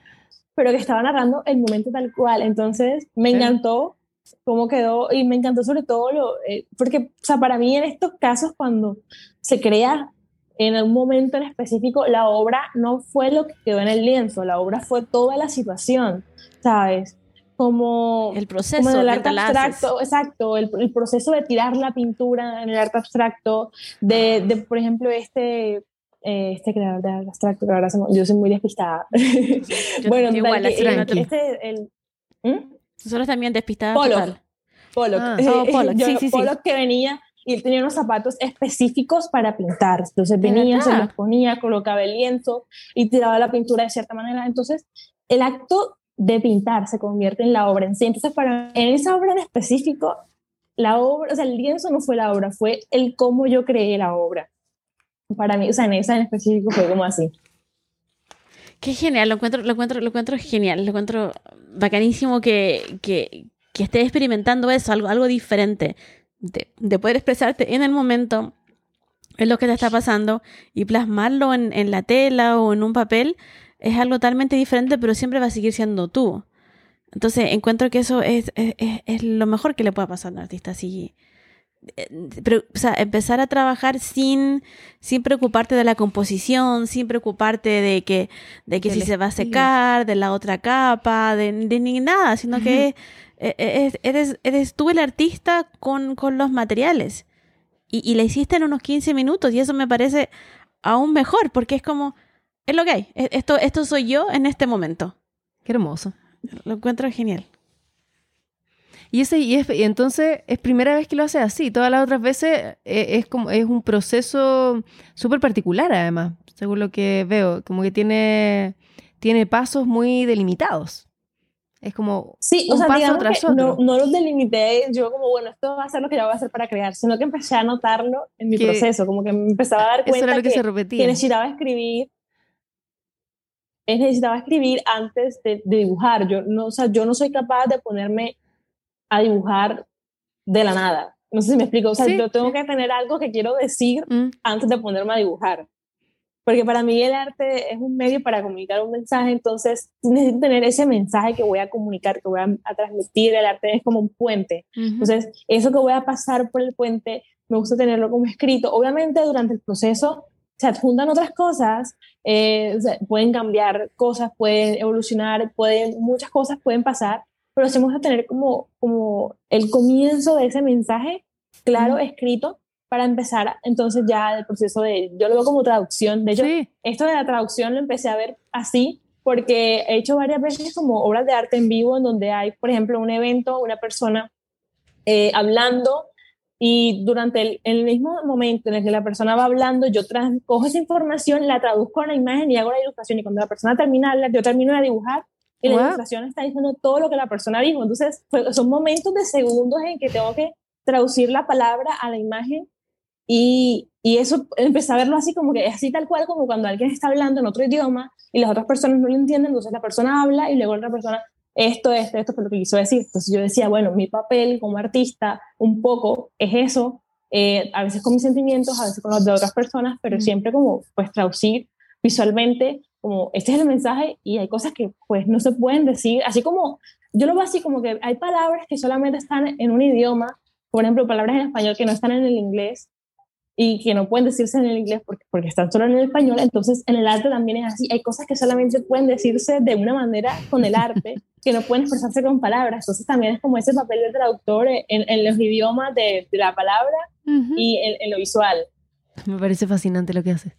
pero que estaba narrando el momento tal cual. Entonces, me encantó cómo quedó y me encantó sobre todo lo, eh, porque, o sea, para mí en estos casos cuando se crea en un momento en específico, la obra no fue lo que quedó en el lienzo, la obra fue toda la situación, ¿sabes? Como el proceso del arte abstracto, exacto, el, el, proceso de tirar la pintura en el arte abstracto, de, de por ejemplo, este, eh, este creador de arte abstracto, que ahora yo soy muy despistada. bueno, igual, este, el, ¿Mm? Nosotros también despistadas. Pollock. Pollock. Ah, oh, Pollock. sí, sí, Pollock que venía y él tenía unos zapatos específicos para pintar. Entonces venía, se los ponía, colocaba el lienzo y tiraba la pintura de cierta manera. Entonces, el acto de pintar se convierte en la obra en sí. Entonces, para en esa obra en específico, la obra, o sea, el lienzo no fue la obra, fue el cómo yo creé la obra. Para mí, o sea, en esa en específico fue como así. Qué genial, lo encuentro, lo encuentro, lo encuentro genial, lo encuentro bacanísimo que, que, que estés experimentando eso, algo, algo diferente, de, de, poder expresarte en el momento, en lo que te está pasando y plasmarlo en, en, la tela o en un papel, es algo totalmente diferente, pero siempre va a seguir siendo tú. Entonces, encuentro que eso es, es, es lo mejor que le pueda pasar a un artista, así pero, o sea, empezar a trabajar sin, sin preocuparte de la composición, sin preocuparte de que, de que si se va a secar, de la otra capa, de, ni nada, sino que e, e, eres, eres tú el artista con, con los materiales. Y, y la hiciste en unos 15 minutos y eso me parece aún mejor porque es como, es lo que hay, e, esto, esto soy yo en este momento. Qué hermoso. Lo encuentro genial. Y, ese, y, es, y entonces es primera vez que lo hace así. Todas las otras veces eh, es, como, es un proceso súper particular, además, según lo que veo. Como que tiene, tiene pasos muy delimitados. Es como sí, un o sea, paso tras otro. No, no, los delimité yo como, bueno, esto va a ser lo que yo voy a hacer para crear, sino que empecé a notarlo en mi proceso, como que me empezaba a dar cuenta que, que, necesitaba escribir necesitaba escribir antes de, de, dibujar. Yo no, o sea, yo no soy capaz de ponerme a dibujar de la nada. No sé si me explico. O sea, yo tengo que tener algo que quiero decir mm. antes de ponerme a dibujar. Porque para mí el arte es un medio para comunicar un mensaje, entonces necesito tener ese mensaje que voy a comunicar, que voy a, transmitir. El arte es como un puente. Entonces, eso que voy a pasar por el puente, me gusta tenerlo como escrito. Obviamente, durante el proceso se adjuntan otras cosas, eh, pueden cambiar cosas, pueden evolucionar, pueden, muchas cosas pueden pasar, pero hacemos a tener como, como el comienzo de ese mensaje claro, escrito, para empezar entonces ya el proceso de, yo lo veo como traducción, de hecho, esto de la traducción lo empecé a ver así, porque he hecho varias veces como obras de arte en vivo, en donde hay, por ejemplo, un evento, una persona eh, hablando, y durante el, el, mismo momento en el que la persona va hablando, yo cojo esa información, la traduzco a la imagen y hago la ilustración, y cuando la persona termina yo termino de dibujar, y la ilustración está diciendo todo lo que la persona dijo. Entonces, son momentos de segundos en que tengo que traducir la palabra a la imagen y, y, eso empecé a verlo así como que es así tal cual como cuando alguien está hablando en otro idioma y las otras personas no lo entienden, entonces la persona habla y luego la otra persona, esto, esto, esto fue lo que quiso decir. Entonces yo decía, bueno, mi papel como artista un poco es eso, eh, a veces con mis sentimientos, a veces con los de otras personas, pero siempre como pues traducir visualmente como este es el mensaje y hay cosas que pues no se pueden decir, así como yo lo veo así como que hay palabras que solamente están en un idioma, por ejemplo, palabras en español que no están en el inglés y que no pueden decirse en el inglés porque, porque están solo en el español, entonces en el arte también es así, hay cosas que solamente pueden decirse de una manera con el arte, que no pueden expresarse con palabras, entonces también es como ese papel del traductor en, en los idiomas de, de la palabra y en, en, lo visual. Me parece fascinante lo que hace.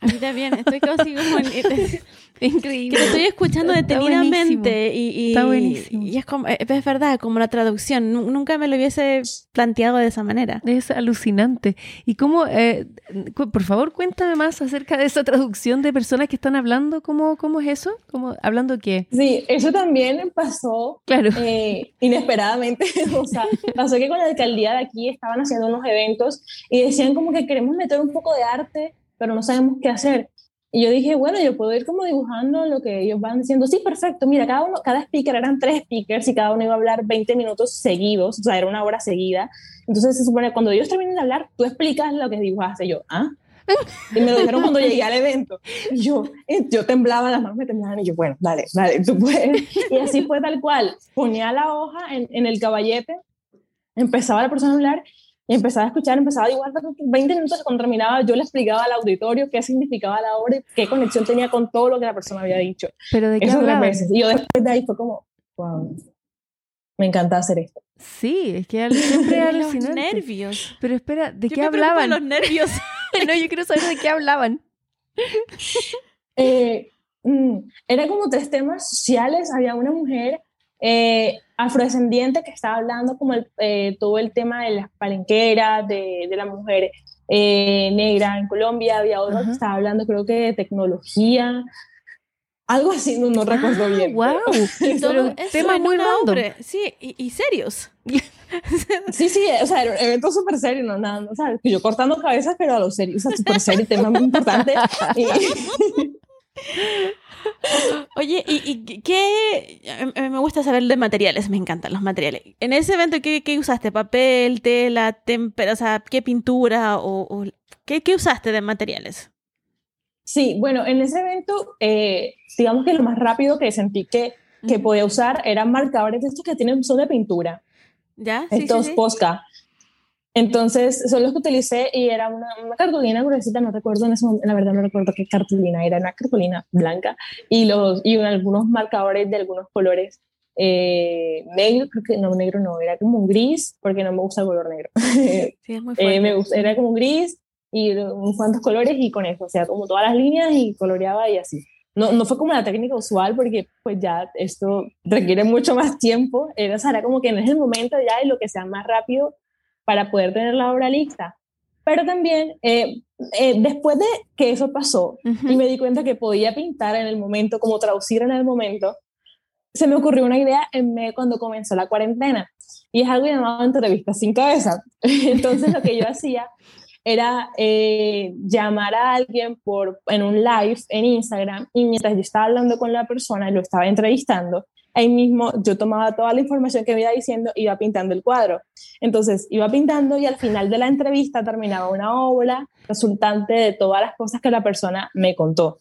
A mí también, estoy casi como en- Increíble. que lo estoy escuchando Está detenidamente y, y- Está buenísimo. y es, como, es verdad, como la traducción, Nu- nunca me lo hubiese planteado de esa manera. Es alucinante. ¿Y cómo, eh, cu- por favor, cuéntame más acerca de esa traducción de personas que están hablando? ¿Cómo, cómo es eso? ¿Cómo, ¿Hablando qué? Sí, eso también pasó Claro. eh, inesperadamente. o sea, pasó que con la alcaldía de aquí estaban haciendo unos eventos y decían como que queremos meter un poco de arte, pero no sabemos qué hacer. Y yo dije, bueno, yo puedo ir como dibujando lo que ellos van diciendo. Sí, perfecto. Mira, cada uno, cada speaker eran tres speakers y cada uno iba a hablar 20 minutos seguidos, o sea, era una hora seguida. Entonces se supone que cuando ellos terminen de hablar, tú explicas lo que dibujaste. Yo, ¿ah? Y me lo dijeron cuando llegué al evento. Y yo, eh, yo temblaba, las manos me temblaban y yo, bueno, dale, dale, tú puedes. Y así fue tal cual. Ponía la hoja en, en el caballete, empezaba la persona a hablar y empezaba a escuchar, empezaba a dibujar 20 minutos cuando terminaba, yo le explicaba al auditorio qué significaba la obra y qué conexión tenía con todo lo que la persona había dicho. ¿Pero de qué Eso tres veces. Y yo después de ahí fue como, wow, me encanta hacer esto. Sí, es que siempre Los nervios. Pero espera, ¿de Yo qué me hablaban? los nervios. no, yo quiero saber de qué hablaban. Eh, mm, era como tres temas sociales. Había una mujer eh, afrodescendiente que estaba hablando como el, eh, todo el tema de las palenqueras, de, de la mujer eh, negra en Colombia. Había otra Ajá. que estaba hablando creo que de tecnología. Algo así, no, no recuerdo Ah, bien. Wow. pero- Todo eso temas en muy obra. Sí, y, y serios. Sí, sí, o sea, era un evento súper serio, no nada, o sea, yo cortando cabezas, pero a lo serio, o sea, súper serio, tema muy importante. Y, Oye, ¿y, y qué? Me gusta saber de materiales, me encantan los materiales. En ese evento, ¿qué, qué usaste? ¿Papel, tela, tempera, o sea, qué pintura o, o- ¿qué, qué usaste de materiales? Sí, bueno, en ese evento, eh, digamos que lo más rápido que sentí que, que podía usar eran marcadores de estos que tienen son de pintura, ¿Ya? Sí, sí, estos sí. Posca. Entonces, son los que utilicé y era una, una cartulina gruesita, no recuerdo en ese momento, la verdad no recuerdo qué cartulina era, una cartulina blanca y, los, y algunos marcadores de algunos colores. Eh, negro, creo que no, negro no, era como un gris, porque no me gusta el color negro. Sí, es muy Eh, me gusta, era como un gris y unos cuantos colores y con eso, o sea, como todas las líneas y coloreaba y así. No, no fue como la técnica usual porque pues ya esto requiere mucho más tiempo, era, o sea, era como que no es el momento ya y lo que sea más rápido para poder tener la obra lista. Pero también, eh, eh, después de que eso pasó y me di cuenta que podía pintar en el momento, como traducir en el momento, se me ocurrió una idea en medio cuando comenzó la cuarentena y es algo llamado entrevistas sin cabeza. Entonces lo que yo hacía era eh, llamar a alguien por, en un live en Instagram y mientras yo estaba hablando con la persona y lo estaba entrevistando, ahí mismo yo tomaba toda la información que me iba diciendo iba pintando el cuadro. Entonces iba pintando y al final de la entrevista terminaba una obra resultante de todas las cosas que la persona me contó.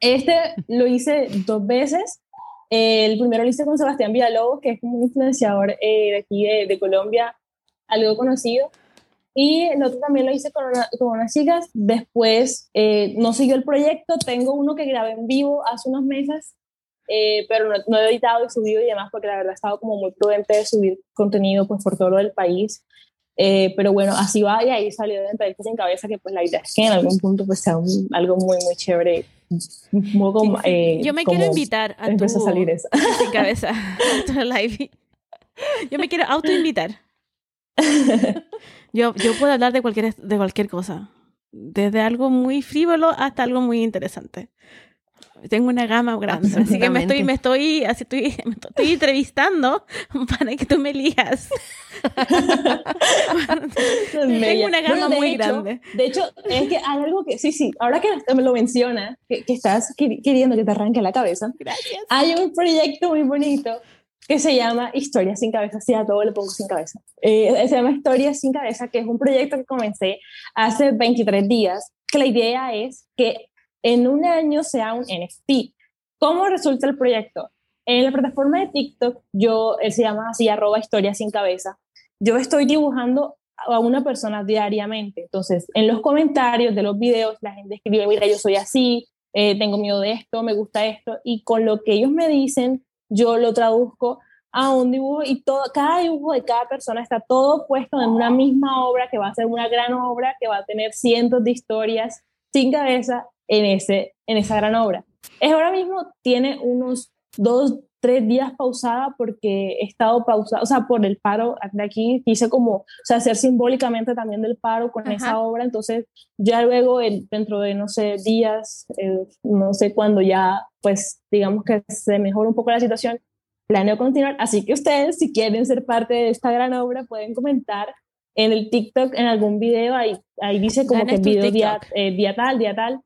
Este lo hice dos veces. El primero lo hice con Sebastián Villalobos, que es un influenciador eh, de aquí de, de Colombia, algo conocido. Y el otro también lo hice con, una- con unas chicas. Después eh, no siguió el proyecto. Tengo uno que grabé en vivo hace unos meses, eh, pero no, no he editado y subido y demás porque la verdad he estado como muy prudente de subir contenido pues por todo lo del país. Eh, pero bueno, así va y ahí salió de entrevistas sin cabeza que pues la idea es que en algún punto pues sea un- algo muy, muy chévere. Muy como, eh, Yo me como quiero invitar a tu, a salir eso. sin cabeza a tu live. Yo me quiero autoinvitar. Yo, yo puedo hablar de cualquier, de cualquier cosa. Desde algo muy frívolo hasta algo muy interesante. Tengo una gama grande, así que me estoy, me estoy, así estoy, me estoy entrevistando para que tú me elijas. Tengo una gama Bueno, muy hecho- grande. De hecho, es que hay algo que, sí, sí, ahora que me lo menciona, que, que estás queri- queriendo que te arranque la cabeza, Gracias. hay un proyecto muy bonito que se llama Historias sin cabeza, sí, a todo le pongo sin cabeza. Eh, se llama Historias sin cabeza, que es un proyecto que comencé hace 23 días, que la idea es que en un año sea un NFT. ¿Cómo resulta el proyecto? En la plataforma de TikTok, yo, él se llama así, arroba Historias sin cabeza, yo estoy dibujando a una persona diariamente. Entonces, en los comentarios de los videos, la gente escribe, mira, yo soy así, eh, tengo miedo de esto, me gusta esto, y con lo que ellos me dicen, yo lo traduzco a un dibujo y todo, cada dibujo de cada persona está todo puesto en una misma obra que va a ser una gran obra, que va a tener cientos de historias sin cabeza en, ese, en esa gran obra. Es ahora mismo tiene unos dos, tres días pausada porque he estado pausada, o sea, por el paro de aquí, quise como, o sea, hacer simbólicamente también del paro con esa obra, entonces ya luego el, dentro de, no sé, días, eh, no sé cuándo ya, pues digamos que se mejora un poco la situación, planeo continuar, así que ustedes si quieren ser parte de esta gran obra pueden comentar en el TikTok, en algún video, ahí, ahí dice como que video día, eh, día tal, día tal,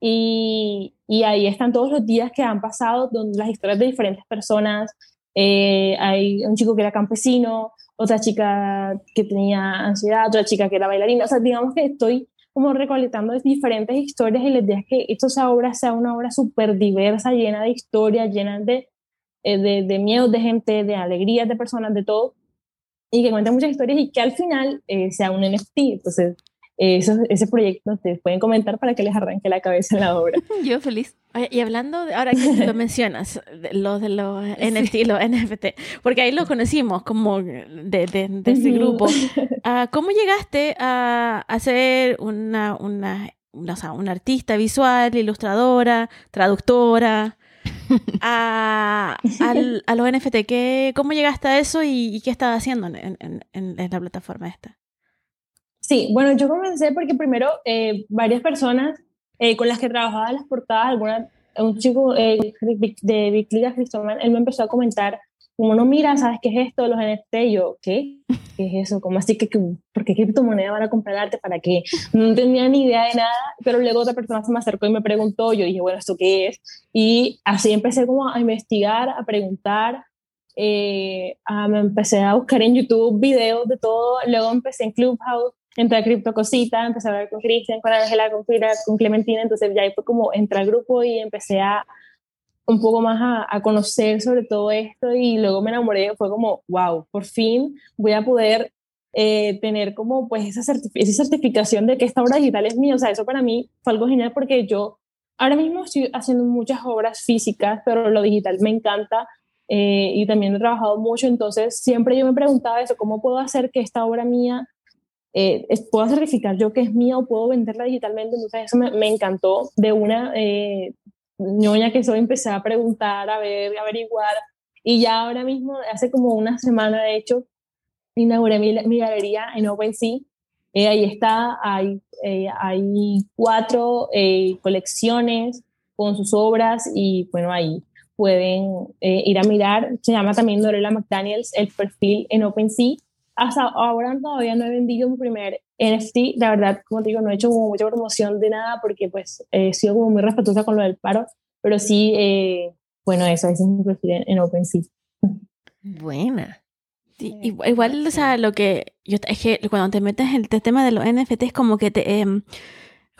y, y, ahí están todos los días que han pasado, donde las historias de diferentes personas, eh, hay un chico que era campesino, otra chica que tenía ansiedad, otra chica que era bailarina, o sea, digamos que estoy como recolectando diferentes historias y les idea que esta obra sea una obra súper diversa, llena de historias, llena de, eh, de, de miedos de gente, de alegrías de personas, de todo, y que cuente muchas historias y que al final eh, sea un NFT. Entonces, eso, ese proyecto ustedes pueden comentar para que les arranque la cabeza en la obra. Yo feliz. y hablando, de, ahora que lo mencionas, los de los NFT, los NFT, porque ahí lo conocimos como de, de, de ese grupo. Uh, ¿Cómo llegaste a, a ser una, una, o sea, una artista visual, ilustradora, traductora? a, a, los NFT. ¿Qué, ¿Cómo llegaste a eso y, y qué estás haciendo en, en, en, la plataforma esta? Sí, bueno, yo comencé porque primero eh, varias personas eh, con las que trabajaba las portadas, alguna, un chico eh, de Big Liga, Cristóbal, él me empezó a comentar como no mira, ¿sabes qué es esto los NFT? Yo, ¿qué? ¿Qué es eso? ¿Cómo así que, por qué criptomoneda van a comprar arte? ¿Para qué? No tenía ni idea de nada, pero luego otra persona se me acercó y me preguntó, yo dije, bueno, ¿esto qué es? Y así empecé como a investigar, a preguntar, eh, me empecé a buscar en YouTube videos de todo, luego empecé en Clubhouse, entré a Cripto Cosita, empecé a hablar con Cristian, con Ángela, con con Clementina, entonces ya ahí fue como entré al grupo y empecé a un poco más a, a, conocer sobre todo esto y luego me enamoré, fue como, wow, por fin voy a poder eh, tener como pues esa, esa certificación de que esta obra digital es mía, o sea, eso para mí fue algo genial porque yo ahora mismo estoy haciendo muchas obras físicas, pero lo digital me encanta eh, y también he trabajado mucho, entonces siempre yo me preguntaba eso, ¿cómo puedo hacer que esta obra mía eh, pueda certificar yo que es mía o puedo venderla digitalmente? Entonces eso me, me encantó de una, eh, ñoña que soy, empecé a preguntar, a ver, a averiguar. Y ya ahora mismo, hace como una semana, de hecho, inauguré mi, mi galería en OpenSea. Eh, ahí está, hay, eh, hay cuatro eh, colecciones con sus obras y bueno, ahí pueden eh, ir a mirar. Se llama también Dorela McDaniels, el perfil en OpenSea. Hasta ahora todavía no he vendido mi primer NFT, la verdad, como te digo, no he hecho como mucha promoción de nada porque pues he sido como muy respetuosa con lo del paro, pero sí, eh, bueno, eso, ese es mi perfil en, en OpenSea. Buena. Sí, igual, o sea, lo que yo, es que cuando te metes en el tema de los NFT es como que te, eh,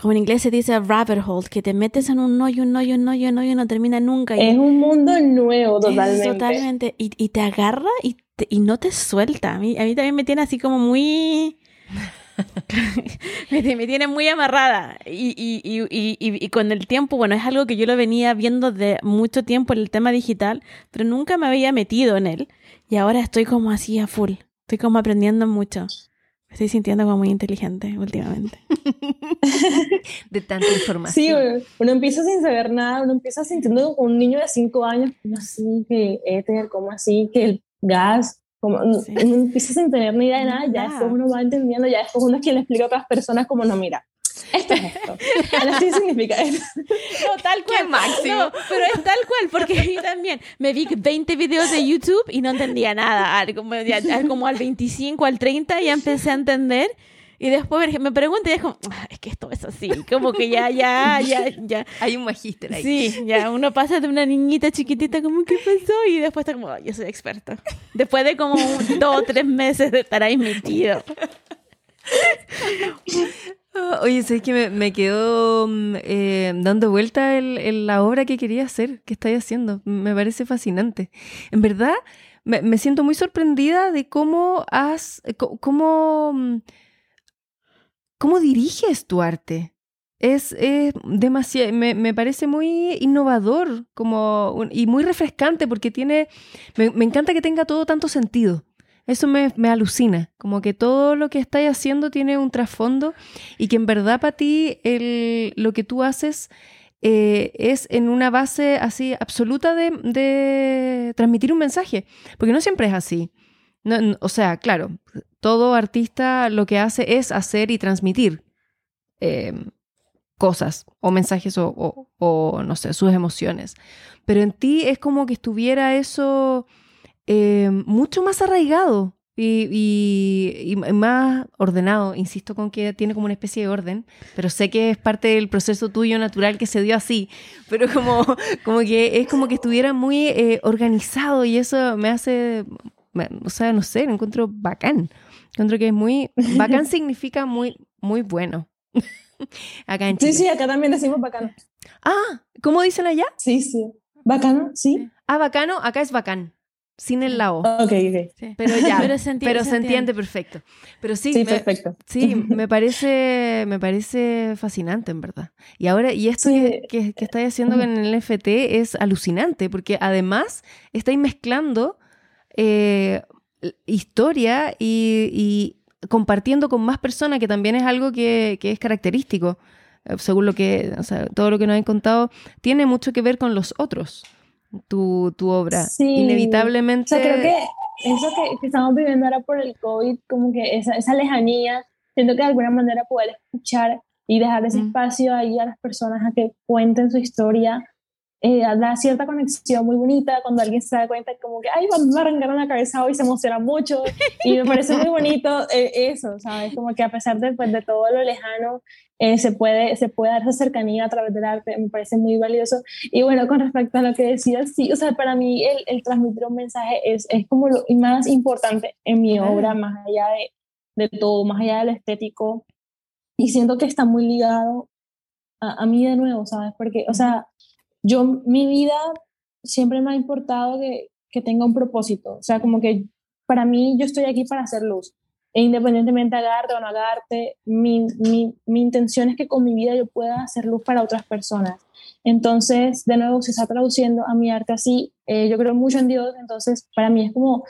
como en inglés se dice rabbit hole, que te metes en un hoyo, un hoyo, un hoyo, un hoyo y no termina nunca. Y, es un mundo nuevo, totalmente. totalmente. Y, y, te agarra y, te, y no te suelta. A mí, a mí también me tiene así como muy me, me, tiene muy amarrada. Y, y, y, y, con el tiempo, bueno, es algo que yo lo venía viendo de mucho tiempo en el tema digital, pero nunca me había metido en él. Y ahora estoy como así a full. Estoy como aprendiendo mucho. Me estoy sintiendo como muy inteligente últimamente. de tanta información. Sí, uno empieza sin saber nada, uno empieza sintiendo como un niño de 5 años, como así que éter, como así que el gas, como sí. no empiezas sin tener ni idea de nada, ya después uno va entendiendo, ya después uno es quien le explica a otras personas como no, mira, esto es esto. Así significa esto. No, tal cual. máximo. No, pero es tal cual, porque yo también me vi 20 videos de YouTube y no entendía nada. Como, como al 25, al 30 ya empecé a entender. Y después me pregunté y es como, ah, es que esto es así, como que ya, ya, ya, ya. Hay un magíster ahí. Sí, ya uno pasa de una niñita chiquitita como, ¿qué pasó? Y después está como, oh, yo soy experto. Después de como dos o tres meses de estar ahí metido. Oye, sé que me, me quedó eh, dando vuelta el, el, la obra que quería hacer, que estáis haciendo. Me parece fascinante. En verdad, me, me siento muy sorprendida de cómo has, cómo ¿Cómo diriges tu arte? Es, demasiado, me, me, parece muy innovador como, y muy refrescante porque tiene, me, me, encanta que tenga todo tanto sentido. Eso me, me alucina, como que todo lo que estáis haciendo tiene un trasfondo y que en verdad para ti el, lo que tú haces eh, es en una base así absoluta de, de, transmitir un mensaje, porque no siempre es así. O sea, claro, todo artista lo que hace es hacer y transmitir eh, cosas o mensajes o, o, no sé, sus emociones. Pero en ti es como que estuviera eso eh, mucho más arraigado y, más ordenado. Insisto con que tiene como una especie de orden, pero sé que es parte del proceso tuyo natural que se dio así. Pero como, como que es como que estuviera muy eh, organizado y eso me hace, o sea, no sé, lo encuentro bacán. Encuentro que es muy, bacán significa muy, muy bueno. acá en Chile. Sí, sí, acá también decimos bacano. Ah, ¿cómo dicen allá? Sí, sí. Bacano, sí. Ah, bacano, acá es bacán sin el la O. Ok, ok. Pero ya, pero, se entiende, perfecto. Pero sí, sí, perfecto. Sí, me parece, me parece fascinante, en verdad. Y ahora, y esto que, que, estáis haciendo con el NFT es alucinante, porque además estáis mezclando eh, historia y, compartiendo con más personas, que también es algo que, que es característico. Eh, según lo que, o sea, todo lo que nos han contado, tiene mucho que ver con los otros tu, tu obra. Inevitablemente. O sea, creo que eso que, estamos viviendo ahora por el COVID, como que esa, esa lejanía, siento que de alguna manera poder escuchar y dejar ese espacio ahí a las personas a que cuenten su historia, eh, da cierta conexión muy bonita cuando alguien se da cuenta como que, ay, vamos a arrancar una cabeza hoy, se emociona mucho y me parece muy bonito eh, eso, ¿sabes? Como que a pesar de, pues, de todo lo lejano, eh, se, puede, se puede dar esa cercanía a través del arte, me parece muy valioso. Y bueno, con respecto a lo que decías, sí, o sea, para mí el, el transmitir un mensaje es, es como lo más importante en mi obra, más allá de, de todo, más allá del estético. Y siento que está muy ligado a, a mí de nuevo, ¿sabes? Porque, o sea, yo, mi vida siempre me ha importado que, que tenga un propósito. O sea, como que para mí yo estoy aquí para hacer luz. E independientemente hagarte o no hagarte, mi, mi, mi, intención es que con mi vida yo pueda hacer luz para otras personas. Entonces, de nuevo, se está traduciendo a mi arte así. Eh, yo creo mucho en Dios, entonces para mí es como,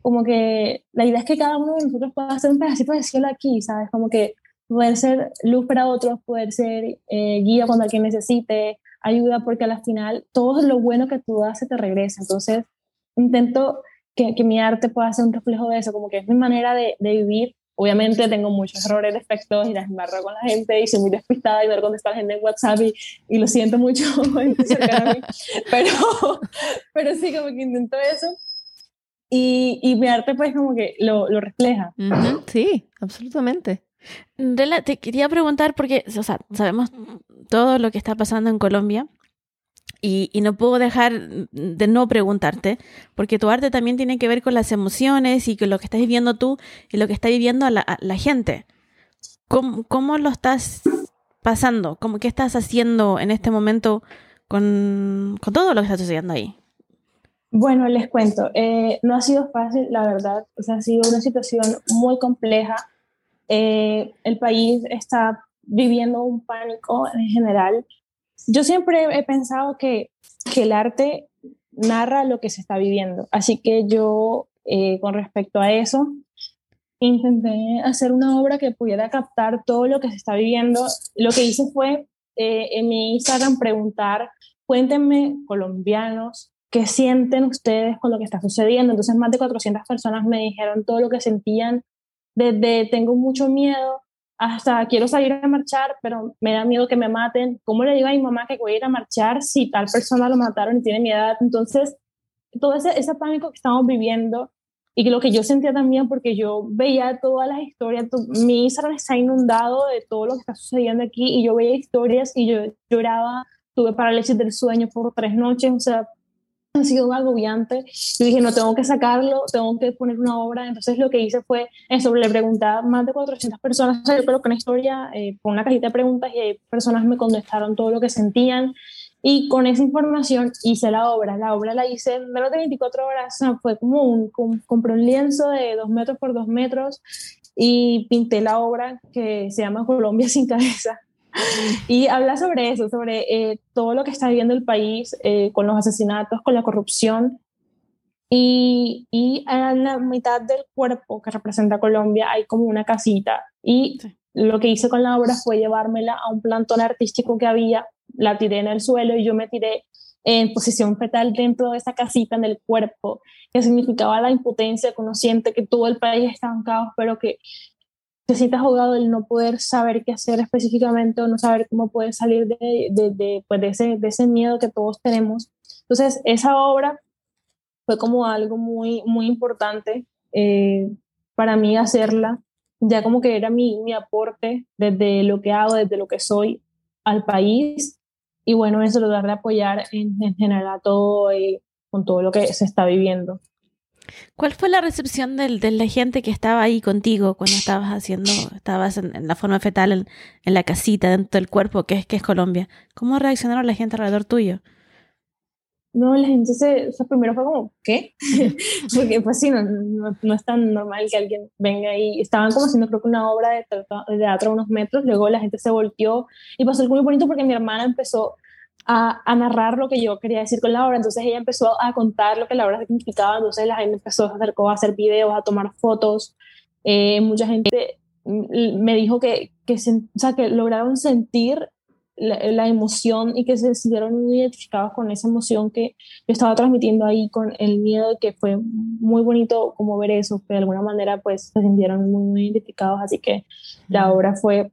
como que la idea es que cada uno de nosotros pueda hacer un pedacito de cielo aquí, ¿sabes? Como que poder ser luz para otros, poder ser eh, guía cuando alguien necesite, ayuda, porque al final todo lo bueno que tú das se te regresa. Entonces, intento que, que, mi arte pueda ser un reflejo de eso, como que es mi manera de, de vivir. Obviamente tengo muchos errores, defectos y las embarro con la gente y soy muy despistada y no contestar a la gente en WhatsApp y, y lo siento mucho pero, pero sí, como que intento eso. Y, y mi arte pues como que lo, lo refleja. Sí, absolutamente. Rela, te quería preguntar porque, o sea, sabemos todo lo que está pasando en Colombia y, y, no puedo dejar de no preguntarte, porque tu arte también tiene que ver con las emociones y con lo que estás viviendo tú y lo que está viviendo la, la gente. ¿Cómo, ¿Cómo, lo estás pasando? ¿Cómo, ¿Qué estás haciendo en este momento con, con todo lo que está sucediendo ahí? Bueno, les cuento, eh, no ha sido fácil, la verdad, o sea, ha sido una situación muy compleja. Eh, el país está viviendo un pánico en general. Yo siempre he pensado que, el arte narra lo que se está viviendo, así que yo, eh, con respecto a eso, intenté hacer una obra que pudiera captar todo lo que se está viviendo. Lo que hice fue eh, en mi Instagram preguntar, cuéntenme colombianos, ¿qué sienten ustedes con lo que está sucediendo? Entonces más de 400 personas me dijeron todo lo que sentían, desde tengo mucho miedo hasta quiero salir a marchar, pero me da miedo que me maten. ¿Cómo le digo a mi mamá que voy a ir a marchar si tal persona lo mataron y tiene mi edad? Entonces, todo ese, ese pánico que estamos viviendo y que lo que yo sentía también, porque yo veía todas las historias, mi Instagram está inundado de todo lo que está sucediendo aquí y yo veía historias y yo lloraba, tuve parálisis del sueño por tres noches, o sea, ha sido agobiante. Yo dije, no, tengo que sacarlo, tengo que poner una obra. Entonces lo que hice fue eso, le preguntaba a más de 400 personas, yo creo que una historia, eh, con una cajita de preguntas y personas me contestaron todo lo que sentían. Y con esa información hice la obra. La obra la hice en menos de 24 horas. O sea, fue como un, compré un lienzo de 2 metros por 2 metros y pinté la obra que se llama Colombia sin cabeza. y habla sobre eso, sobre eh, todo lo que está viviendo el país eh, con los asesinatos, con la corrupción. y, y en la mitad del cuerpo que representa Colombia hay como una casita y lo que hice con la obra fue llevármela a un plantón artístico que había, la tiré en el suelo y yo me tiré en posición fetal dentro de esa casita en el cuerpo, que significaba la impotencia, conociente que todo el país está en caos, pero que te sientas ahogado el no poder saber qué hacer específicamente o no saber cómo poder salir de, de, de, pues de, ese, de ese miedo que todos tenemos. Entonces, esa obra fue como algo muy, muy importante eh, para mí hacerla, ya como que era mi, mi aporte desde lo que hago, desde lo que soy al país. Y bueno, eso lo de apoyar en, en general a todo con todo lo que se está viviendo. ¿Cuál fue la recepción del, de la gente que estaba ahí contigo cuando estabas haciendo, estabas en, la forma fetal en, en, la casita, dentro del cuerpo, que es, que es Colombia? ¿Cómo reaccionaron la gente alrededor tuyo? No, la gente se, o sea, primero fue como, ¿qué? Porque pues sí, no, no, es tan normal que alguien venga y estaban como haciendo creo que una obra de teatro, a unos metros, luego la gente se volteó y pasó algo muy bonito porque mi hermana empezó a, a, narrar lo que yo quería decir con la obra. Entonces ella empezó a contar lo que la obra significaba. Entonces la gente empezó, a acercó a hacer videos, a tomar fotos. Eh, mucha gente me dijo que, que, o sea, que lograron sentir la, la, emoción y que se sintieron muy identificados con esa emoción que yo estaba transmitiendo ahí, con el miedo, que fue muy bonito como ver eso, que de alguna manera pues se sintieron muy, muy identificados. Así que la obra fue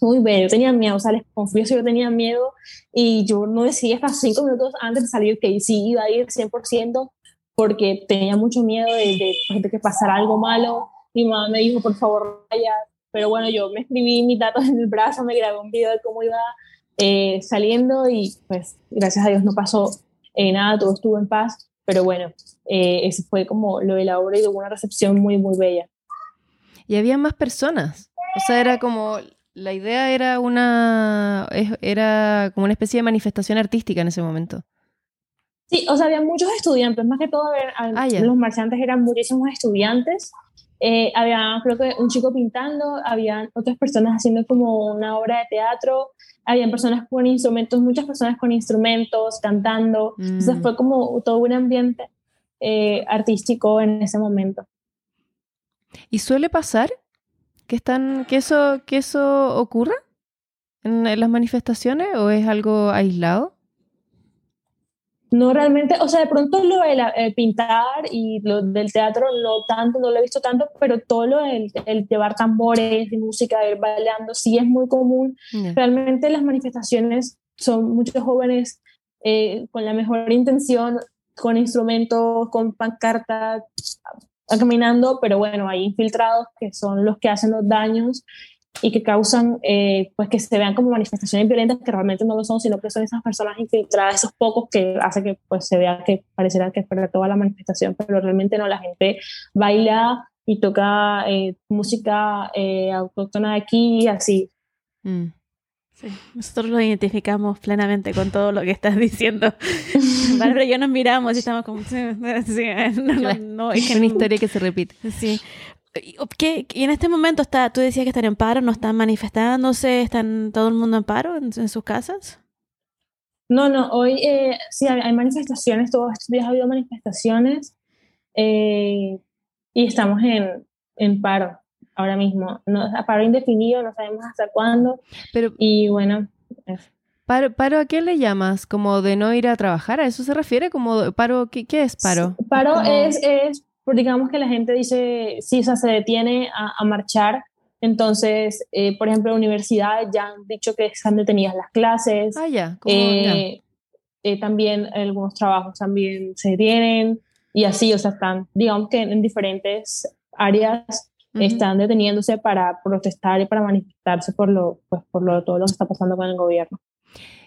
muy bello. Yo tenía miedo, o sea, les confieso, yo tenía miedo y yo no decía hasta cinco minutos antes de salir que sí iba a ir 100% porque tenía mucho miedo de, de, que pasara algo malo. Mi mamá me dijo, por favor, vaya. Pero bueno, yo me escribí mis datos en el brazo, me grabé un video de cómo iba eh, saliendo y pues gracias a Dios no pasó eh, nada, todo estuvo en paz. Pero bueno, eh, ese fue como lo de la obra y tuvo una recepción muy, muy bella. Y había más personas. O sea, era como la idea era una era como una especie de manifestación artística en ese momento. Sí, o sea, había muchos estudiantes, más que todo, ah, los marchantes eran muchísimos estudiantes. Eh, había, creo que, un chico pintando, había otras personas haciendo como una obra de teatro, habían personas con instrumentos, muchas personas con instrumentos, cantando. Entonces mm. fue como todo un ambiente eh, artístico en ese momento. ¿Y suele pasar que, están, que, eso, que eso ocurra en, las manifestaciones o es algo aislado? No realmente, o sea, de pronto lo de pintar y lo del teatro no tanto, no lo he visto tanto, pero todo lo del el llevar tambores y música, ir bailando, sí es muy común. Realmente las manifestaciones son muchos jóvenes eh, con la mejor intención, con instrumentos, con pancartas, caminando, pero bueno, hay infiltrados que son los que hacen los daños y que causan eh, pues que se vean como manifestaciones violentas que realmente no lo son, sino que son esas personas infiltradas, esos pocos que hace que pues se vea que pareciera que es para toda la manifestación, pero realmente no, la gente baila y toca eh, música eh, autóctona de aquí y así. Mm. Sí, nosotros lo identificamos plenamente con todo lo que estás diciendo. Bárbara y yo nos miramos y estamos como... Sí, no, no, es una historia que se repite. Sí. ¿Qué, y en este momento está, tú decías que están en paro, no están manifestándose, están todo el mundo en paro en, sus casas. No, no, hoy eh, sí hay, manifestaciones, todos estos días ha habido manifestaciones eh, y estamos en, en paro ahora mismo. No, paro indefinido, no sabemos hasta cuándo. Pero, y bueno. ¿Paro, ¿Paro a qué le llamas? ¿Como de no ir a trabajar? ¿A eso se refiere? como paro ¿Qué, qué es paro? Paro es, es, digamos que la gente dice, si se detiene a, a marchar. Entonces, eh, por ejemplo, universidades ya han dicho que están detenidas las clases. Ah, ya. Eh, eh, también algunos trabajos también se detienen y así, o sea, están, digamos que en diferentes áreas están deteniéndose para protestar y para manifestarse por lo, pues, por lo, todo lo que está pasando con el gobierno.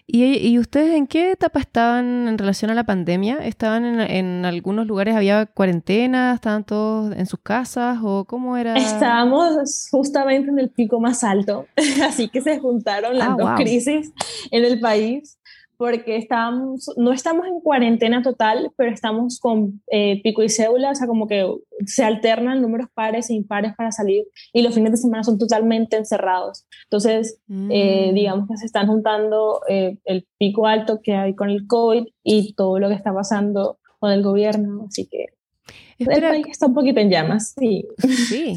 ¿Y, ¿Y, ustedes en qué etapa estaban en relación a la pandemia? ¿Estaban en, en, algunos lugares, había cuarentena? ¿Estaban todos en sus casas? ¿O cómo era? Estábamos justamente en el pico más alto, así que se juntaron las ah, dos crisis en el país porque estamos, no estamos en cuarentena total, pero estamos con eh, pico y cédula, o sea, como que se alternan números pares e impares para salir y los fines de semana son totalmente encerrados. Entonces, eh, mm. digamos que se están juntando eh, el pico alto que hay con el COVID y todo lo que está pasando con el gobierno, así que Espera, el país está un poquito en llamas, sí. sí.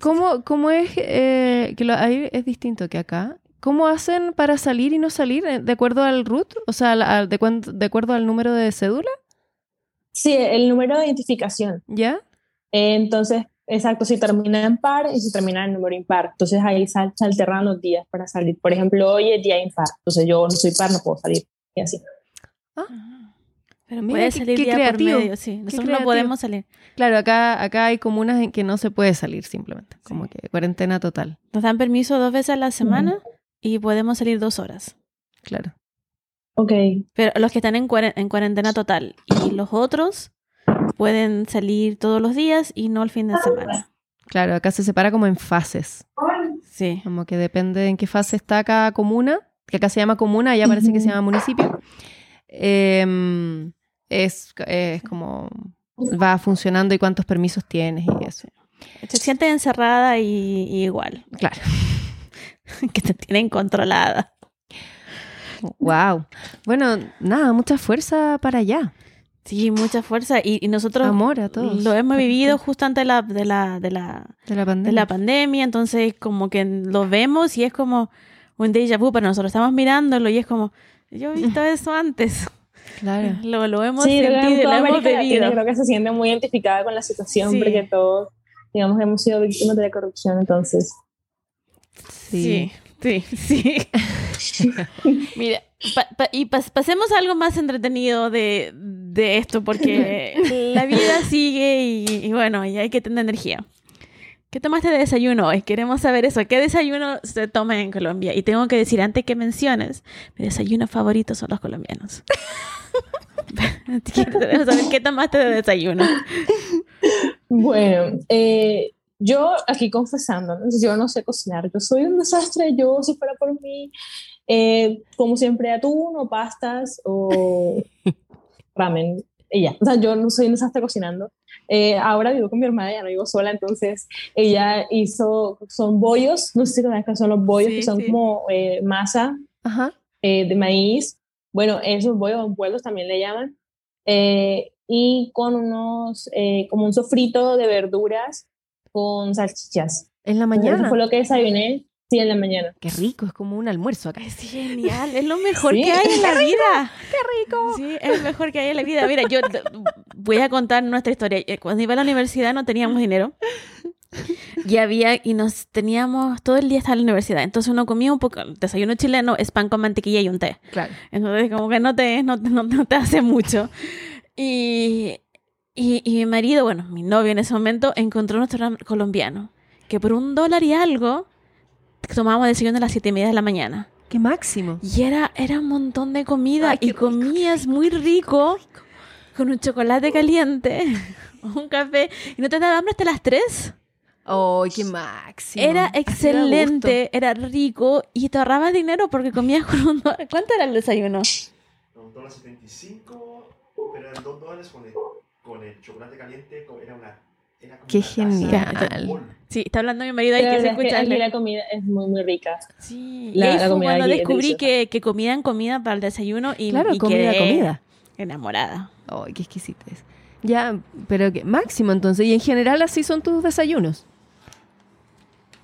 ¿Cómo, cómo es eh, que lo, ahí es distinto que acá? ¿Cómo hacen para salir y no salir eh, de acuerdo al RUT? O sea, al- al- de, acuerdo al número de cédula, Sí, el número de identificación. ¿ya? Eh, Entonces, exacto, si termina en par y si termina en número impar. Entonces ahí sal- se alternan los días para salir. Por ejemplo, hoy es día impar. Entonces yo no soy par, no puedo salir. Y así. Pero Mira, puede qué- salir qué día creativo, por medio, sí. Nosotros no podemos salir. Claro, acá, acá hay comunas en que no se puede salir simplemente, como que cuarentena total, Nos dan permiso dos veces a la semana y podemos salir dos horas. claro. Ok. Pero los que están en, cuaren- en cuarentena total y los otros pueden salir todos los días y no el fin de semana. Claro, acá se separa como en fases, Sí. como que depende en qué fase está cada comuna, que acá se llama comuna, allá parece que se llama municipio. Em, es, es como va funcionando y cuántos permisos tienes y eso. Se siente encerrada y, y igual. Claro. que te tienen controlada. Wow. Bueno, nada, mucha fuerza para allá. Sí, mucha fuerza. Y, y nosotros Amor a todos. lo hemos vivido justo antes de la, de la, de la, De la de pandemia. la pandemia. Entonces, como que lo vemos y es como un déjà vu para nosotros. Estamos mirándolo y es como, yo he visto eso antes. Claro. Lo, lo hemos Sí, sentido lo hemos vivido. creo que se siente muy identificada con la situación Sí. porque todos, digamos, hemos sido víctimas de la corrupción. Entonces, Sí. Sí, sí, sí. Mira, pa- pa- y pas- pasemos a algo más entretenido de, de esto, porque la vida sigue y, y bueno, y hay que tener energía. ¿Qué tomaste de desayuno hoy? Queremos saber eso. ¿Qué desayuno se toma en Colombia? Y tengo que decir, antes que menciones, mi desayuno favorito son los colombianos. Queremos saber qué tomaste de desayuno. bueno, eh, yo aquí confesando, ¿no? yo no sé cocinar, yo soy un desastre, yo si fuera por mí, eh, como siempre atún o pastas o ramen, y ya, o sea, yo no soy un desastre cocinando. Eh, ahora vivo con mi hermana, ya no vivo sola, entonces ella hizo, son bollos, no sé si conozcan, son los bollos Sí, que son sí. como eh, masa Ajá. eh, de maíz, bueno, esos bollos envueltos también le llaman, y con unos, como un sofrito de verduras con salchichas. En la Eso mañana. fue lo que desayuné, sí, en la mañana. Qué rico, es como un almuerzo acá. Es genial, es lo mejor Sí. que hay en la vida. ¡Qué rico! Sí, es lo mejor que hay en la vida. Mira, yo voy a contar nuestra historia. Eh, Cuando iba a la universidad no teníamos dinero. Y había, y nos teníamos, todo el día estaba en la universidad. Entonces uno comía un poco, desayuno chileno es pan con mantequilla y un té. Claro. Entonces como que no te, no, no- no te hace mucho. Y, y, y mi marido, bueno, mi novio en ese momento, encontró un restaurante colombiano. Que por un dólar y algo, tomábamos desayuno a las siete y media de la mañana. Qué máximo. Y era, era un montón de comida Ay, y rico, comías muy rico, con un chocolate caliente, un café. ¿Y no te daba hambre hasta las 3? ¡Ay, qué máximo! Era excelente, era rico y te ahorrabas dinero porque comías con un dólar. ¿Cuánto era el desayuno? Un dólar 75, pero eran 2 dólares con el, con el chocolate caliente. Era una. Era como Qué genial. Sí, está hablando mi marido ahí que se es que escucha. la comida es muy, muy rica. Sí, La- y la comida cuando es descubrí que, que comían comida para el desayuno y, Claro, y comida, quedé comida. enamorada. ¡Ay, qué exquisitez! Ya, pero que máximo entonces. Y en general así son tus desayunos.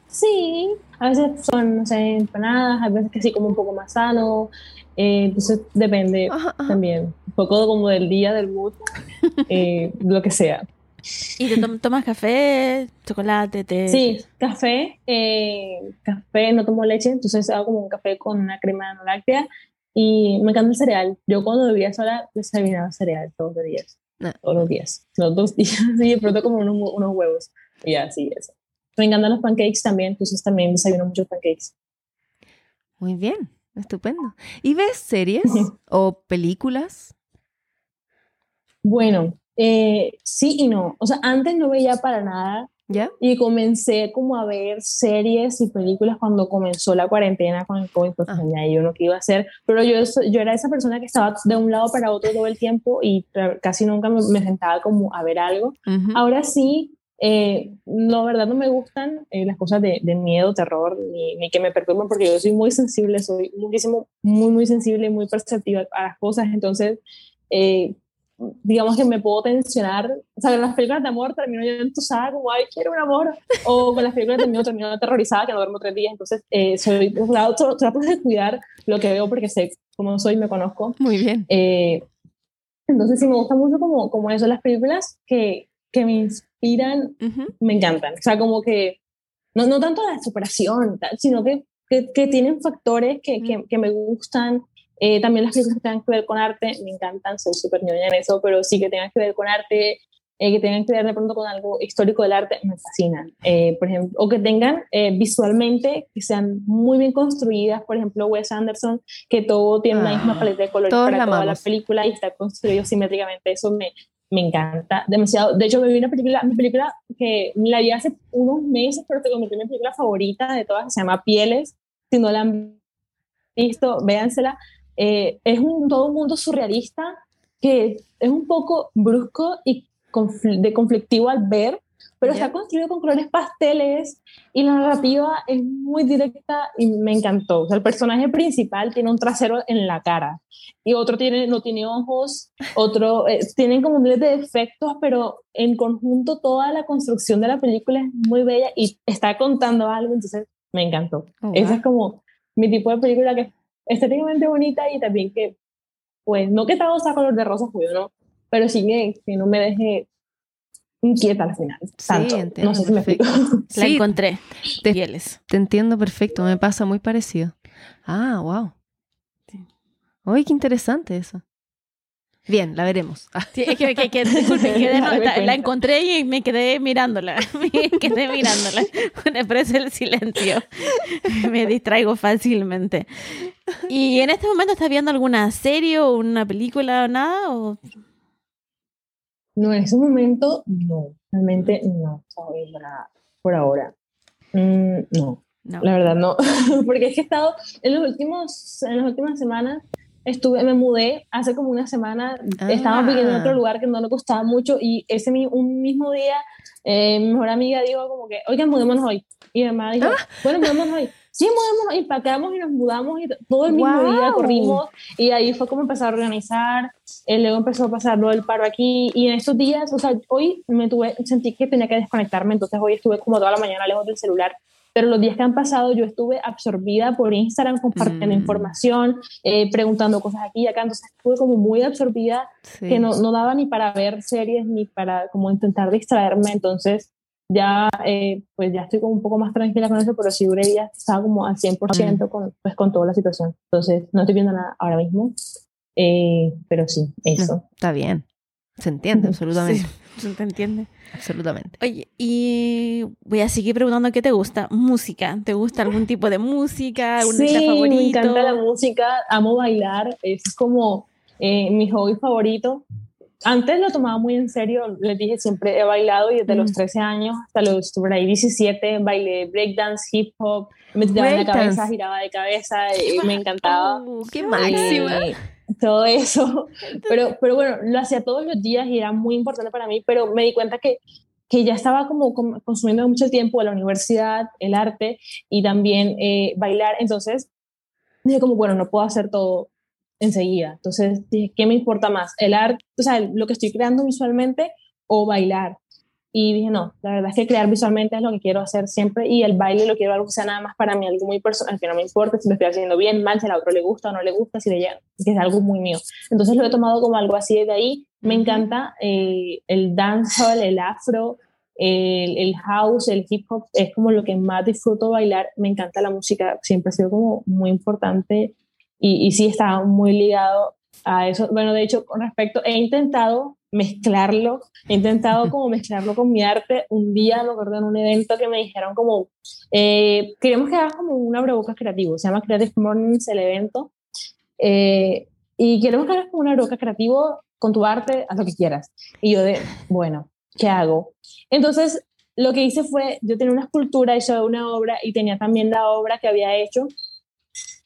Sí, a veces son, no sé, empanadas, a veces que sí como un poco más sano. Eh, entonces depende Ajá, ajá. también. Un poco como del día, del mood, eh, lo que sea. ¿Y te tom- tomas café, chocolate, té? Sí, café, eh, café, no tomo leche, entonces hago como un café con una crema no láctea y me encanta el cereal. Yo cuando vivía sola desayunaba cereal todos los días, Ah. todos los días, los dos días, y de pronto como unos, unos huevos y así eso. Me encantan los pancakes también, entonces también desayuno muchos pancakes. Muy bien, estupendo. ¿Y ves series o películas? Bueno, eh, sí y no. O sea, antes no veía para nada ¿Ya? y comencé como a ver series y películas cuando comenzó la cuarentena con el COVID, pues Ah. ya yo no que iba a hacer, pero yo, yo era esa persona que estaba de un lado para otro todo el tiempo y casi nunca me, me sentaba como a ver algo. Ahora sí, eh, la verdad no me gustan eh, las cosas de, de miedo, terror, ni, ni que me perturben porque yo soy muy sensible, soy muchísimo, muy, muy sensible y muy perceptiva a las cosas, entonces... eh, digamos que me puedo tensionar, o sea, en las películas de amor termino yo entusada, como, ay, quiero un amor, o con las películas de termino, termino aterrorizada, que no duermo tres días, entonces eh, soy, trato, trato de cuidar lo que veo porque sé cómo soy, me conozco. Muy bien. Eh, entonces sí me gusta mucho como, como eso, las películas que, que me inspiran, Ujú. me encantan, o sea, como que, no, no tanto la superación, sino que, que, que tienen factores que, que, que me gustan, eh, también las películas que tengan que ver con arte, me encantan, soy súper ñoña en eso, pero sí que tengan que ver con arte, eh, que tengan que ver de pronto con algo histórico del arte, me fascinan. Eh, por ejemplo, o que tengan eh, visualmente, que sean muy bien construidas, por ejemplo, Wes Anderson, que todo tiene la misma Ah, paleta de colores para la toda la amamos. película y está construido simétricamente, eso me, me encanta demasiado. De hecho, me vi una película, mi película que la vi hace unos meses, pero se convirtió en mi película favorita de todas, que se llama Pieles. Si no la han visto, véansela. Eh, es un, todo un mundo surrealista que es un poco brusco y confl- de conflictivo al ver, pero Ya. está construido con colores pasteles y la narrativa es muy directa y me encantó. O sea, el personaje principal tiene un trasero en la cara y otro tiene, no tiene ojos, otro eh, tienen como miles de defectos, pero en conjunto toda la construcción de la película es muy bella y está contando algo, entonces me encantó. Oh, Esa wow. es como mi tipo de película que es estéticamente bonita y también que, pues, no que todo sea color de rosa, obvio, ¿no? Pero sí que, que no me deje inquieta al final. Sí, tanto. entiendo, no sé si me explico. La Sí, encontré. te- Pieles. te entiendo perfecto, me pasa muy parecido. Ah, wow. Uy, qué interesante eso. Bien, la veremos. Sí, es que, que, que- disculpe, quedé- no, Dame la, encontré y me quedé mirándola. Me quedé mirándola. Me parece el silencio. Me distraigo fácilmente. ¿Y en este momento estás viendo alguna serie o una película o nada? O... No, en ese momento, no. Realmente no estaba viendo nada por ahora. Mm, no, No. la verdad no. Porque es que he estado, en, los últimos, en las últimas semanas, estuve, me mudé hace como una semana, Ah. estaba viviendo en otro lugar que no le costaba mucho y ese un mismo día eh, mi mejor amiga dijo como que, oigan, mudémonos hoy. Y mi mamá dijo, bueno, mudémonos hoy. Sí, mudémonos y empacamos y nos mudamos y todo el mismo día corrimos y ahí fue como empezar a organizar, eh, luego empezó a pasar lo del paro aquí y en estos días, o sea, hoy me tuve, sentí que tenía que desconectarme, entonces hoy estuve como toda la mañana lejos del celular, pero los días que han pasado yo estuve absorbida por Instagram compartiendo Mm. información, eh, preguntando cosas aquí y acá, entonces estuve como muy absorbida sí. que no, no daba ni para ver series ni para como intentar distraerme, entonces ya eh, pues ya estoy como un poco más tranquila con eso, pero sí duré días que estaba como al 100% con, pues, con toda la situación, entonces no estoy viendo nada ahora mismo, eh, pero sí, eso. Está bien. Se entiende, absolutamente. Sí, ¿Te entiende? Absolutamente. Oye, y voy a seguir preguntando qué te gusta. Música. ¿Te gusta algún tipo de música? ¿Algún Sí, favorito? me encanta la música, amo bailar, es como eh, mi hobby favorito. Antes lo tomaba muy en serio, les dije, siempre he bailado y desde los Mm. 13 años hasta los por ahí 17 bailé breakdance, hip hop, me tiraba en la cabeza, giraba de cabeza y me encantaba. Oh, ¡Qué máxima! Eh, todo eso. Pero, pero bueno, lo hacía todos los días y era muy importante para mí, pero me di cuenta que, que ya estaba como com- consumiendo mucho tiempo la universidad, el arte y también eh, bailar. Entonces dije como, bueno, no puedo hacer todo enseguida. Entonces dije, ¿qué me importa más? ¿El arte, o sea, lo que estoy creando visualmente o bailar? Y dije, no, la verdad es que crear visualmente es lo que quiero hacer siempre y el baile lo quiero algo que sea nada más para mí, algo muy personal, que no me importa si lo estoy haciendo bien, mal, si a otro le gusta o no le gusta, si le llega, que es algo muy mío. Entonces lo he tomado como algo así de ahí. Me encanta eh, el dancehall, el afro, el, el house, el hip hop, es como lo que más disfruto bailar. Me encanta la música, siempre ha sido como muy importante y, y sí está muy ligado a eso. Bueno, de hecho, con respecto, he intentado mezclarlo, he intentado como mezclarlo con mi arte. Un día me acuerdo en un evento que me dijeron como, eh, queremos que hagas como un abrebocas creativo, se llama Creative Mornings el evento, eh, y queremos que hagas como un abrebocas creativo con tu arte, haz lo que quieras. Y yo de, bueno, ¿qué hago? Entonces, lo que hice fue, yo tenía una escultura, hice una obra y tenía también la obra que había hecho.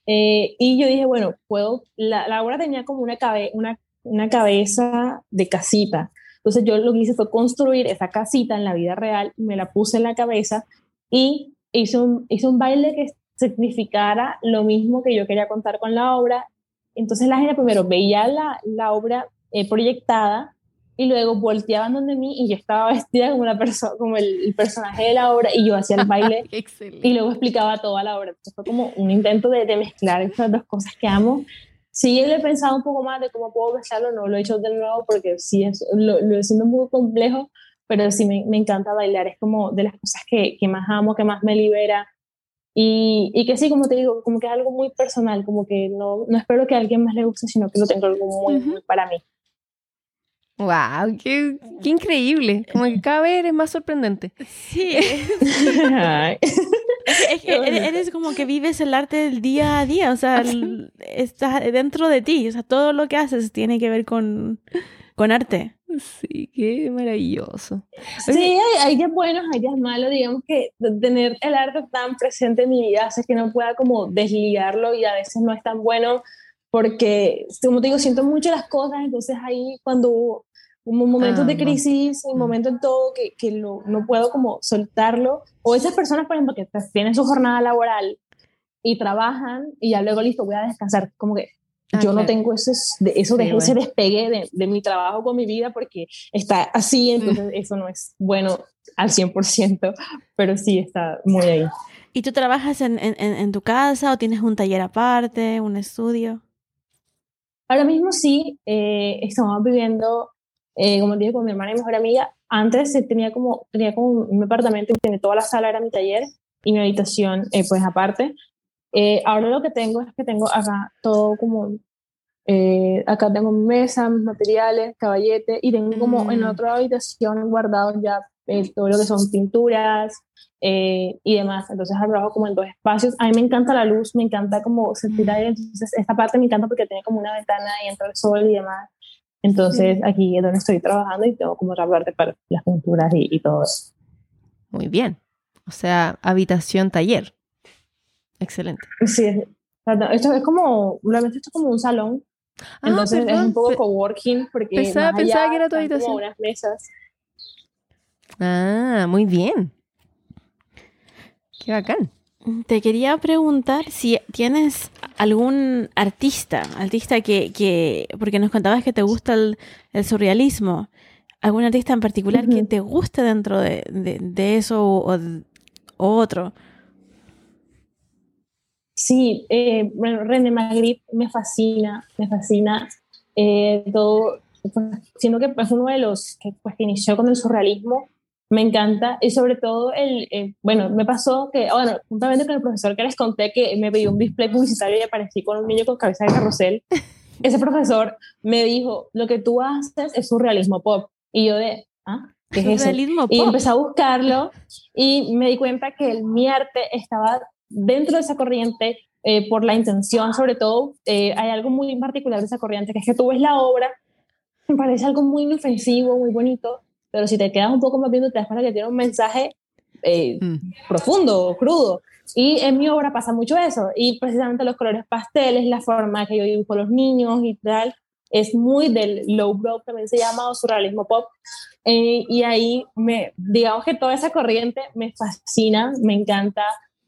Eh, y yo dije, bueno, puedo, la, obra tenía como una, cabe, una, una cabeza de casita. Entonces yo lo que hice fue construir esa casita en la vida real, me la puse en la cabeza y hice un, hice un baile que significara lo mismo que yo quería contar con la obra. Entonces la gente primero veía la, la obra eh, proyectada y luego volteaban donde mí y yo estaba vestida como, una persona como el, el personaje de la obra y yo hacía el baile y luego explicaba toda la obra. Entonces fue como un intento de, de mezclar estas dos cosas que amo. Sí, le he pensado un poco más de cómo puedo mezclarlo, no lo he hecho de nuevo porque sí, es, lo, lo siento un poco complejo, pero sí me, me encanta bailar, es como de las cosas que, que más amo, que más me libera. Y, y, que sí, como te digo, como que es algo muy personal, como que no, no espero que a alguien más le guste, sino que lo tengo algo muy, uh -huh. muy para mí. ¡Wow! Qué, ¡Qué, increíble! Como que cada vez eres más sorprendente. Sí. es que eres como que vives el arte del día a día, o sea, está dentro de ti, o sea, todo lo que haces tiene que ver con, con arte. Sí, qué maravilloso. Sí, hay, hay días buenos, hay días malos, digamos que tener el arte tan presente en mi vida hace que no pueda como desligarlo y a veces no es tan bueno porque, como te digo, siento mucho las cosas, entonces ahí cuando momentos ah, de crisis, no. momentos en todo que, que lo, no puedo como soltarlo, o esas personas, por ejemplo, que tienen su jornada laboral y trabajan y ya luego listo, voy a descansar, como que ah, yo claro. no tengo ese, de, eso de sí, ese bueno. despegue de, de, mi trabajo con mi vida porque está así, entonces mm. eso no es bueno al 100%, pero sí está muy ahí. ¿Y tú trabajas en, en, en tu casa o tienes un taller aparte, un estudio? Ahora mismo sí, eh, estamos viviendo eh, como dije, con mi hermana y mejor amiga. Antes tenía como, tenía como un apartamento y tenía toda la sala era mi taller y mi habitación, eh, pues aparte. Eh, ahora lo que tengo es que tengo acá todo como, eh, acá tengo mesas, materiales, caballete y tengo como mm. en otra habitación guardado ya todo lo que son pinturas y demás. Entonces trabajo como en dos espacios. A mí me encanta la luz, me encanta como sentir ahí. Entonces esta parte me encanta porque tiene como una ventana y entra el sol y demás. Entonces sí. aquí es donde estoy trabajando y tengo como parte para las pinturas y, y todo eso. Muy bien. O sea, habitación taller. Excelente. Sí, esto es como, realmente esto es como un salón. Ah, Entonces perdón. es un poco coworking porque pensaba, pensaba que era tu habitación. Como unas mesas. Ah, muy bien. Qué bacán. Te quería preguntar si tienes algún artista, artista que, que porque nos contabas que te gusta el, el surrealismo, algún artista en particular uh -huh. que te guste dentro de, de, de eso o, o, otro. Sí, eh, bueno, René Magritte me fascina, me fascina eh, todo, pues, siendo que es uno de los que, pues, que inició con el surrealismo me encanta y sobre todo el, eh, bueno, me pasó que, bueno, juntamente con el profesor que les conté que me pidió un display publicitario y aparecí con un niño con cabeza de carrusel, ese profesor me dijo, lo que tú haces es surrealismo pop. Y yo de, ¿ah? ¿Qué es eso? Pop. Y empecé a buscarlo y me di cuenta que el, mi arte estaba dentro de esa corriente eh, por la intención, sobre todo, eh, hay algo muy particular de esa corriente, que es que tú ves la obra, me parece algo muy inofensivo, muy bonito, pero si te quedas un poco más viendo te das cuenta que tiene un mensaje eh, mm. profundo, crudo. Y en mi obra pasa mucho eso. Y precisamente los colores pasteles, la forma que yo dibujo a los niños y tal, es muy del low brow, también se llama, o surrealismo pop. Eh, y ahí, me, digamos que toda esa corriente me fascina, me encanta.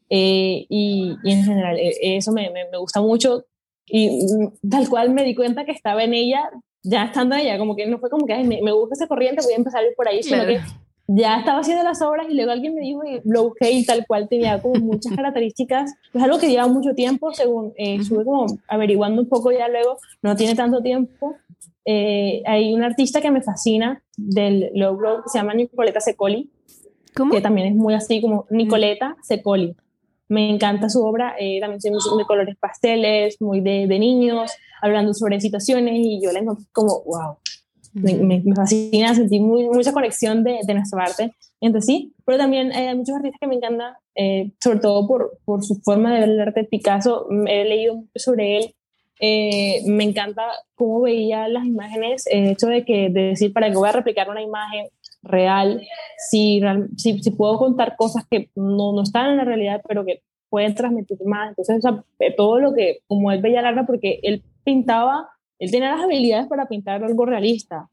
Eh, y, y, en general, eh, eso me, me, me gusta mucho. Y mm, tal cual me di cuenta que estaba en ella ya estando allá, como que no fue como que Ay, me, me, gusta esa corriente, voy a empezar a ir por ahí, claro. sino que ya estaba haciendo las obras y luego alguien me dijo y lo busqué y tal cual tenía como muchas características, es algo que lleva mucho tiempo, según eh, estuve como averiguando un poco ya luego, no tiene tanto tiempo. Eh, hay un artista que me fascina del low road que se llama Nicoleta Secoli, ¿Cómo? que también es muy así como Nicoleta Secoli. Me encanta su obra, eh, también tiene de colores pasteles, muy de, de, niños, hablando sobre situaciones y yo la encontré como, wow, me, me, fascina, sentí muy, mucha conexión de, de nuestra parte entre sí, pero también eh, hay muchos artistas que me encantan, eh, sobre todo por, por su forma de ver el arte Picasso, he leído sobre él, eh, me encanta cómo veía las imágenes, el hecho de que de decir, para que voy a replicar una imagen real, si, si, si, puedo contar cosas que no, no están en la realidad, pero que pueden transmitir más. Entonces, o sea, todo lo que, como él veía larga, porque él pintaba, él tenía las habilidades para pintar algo realista,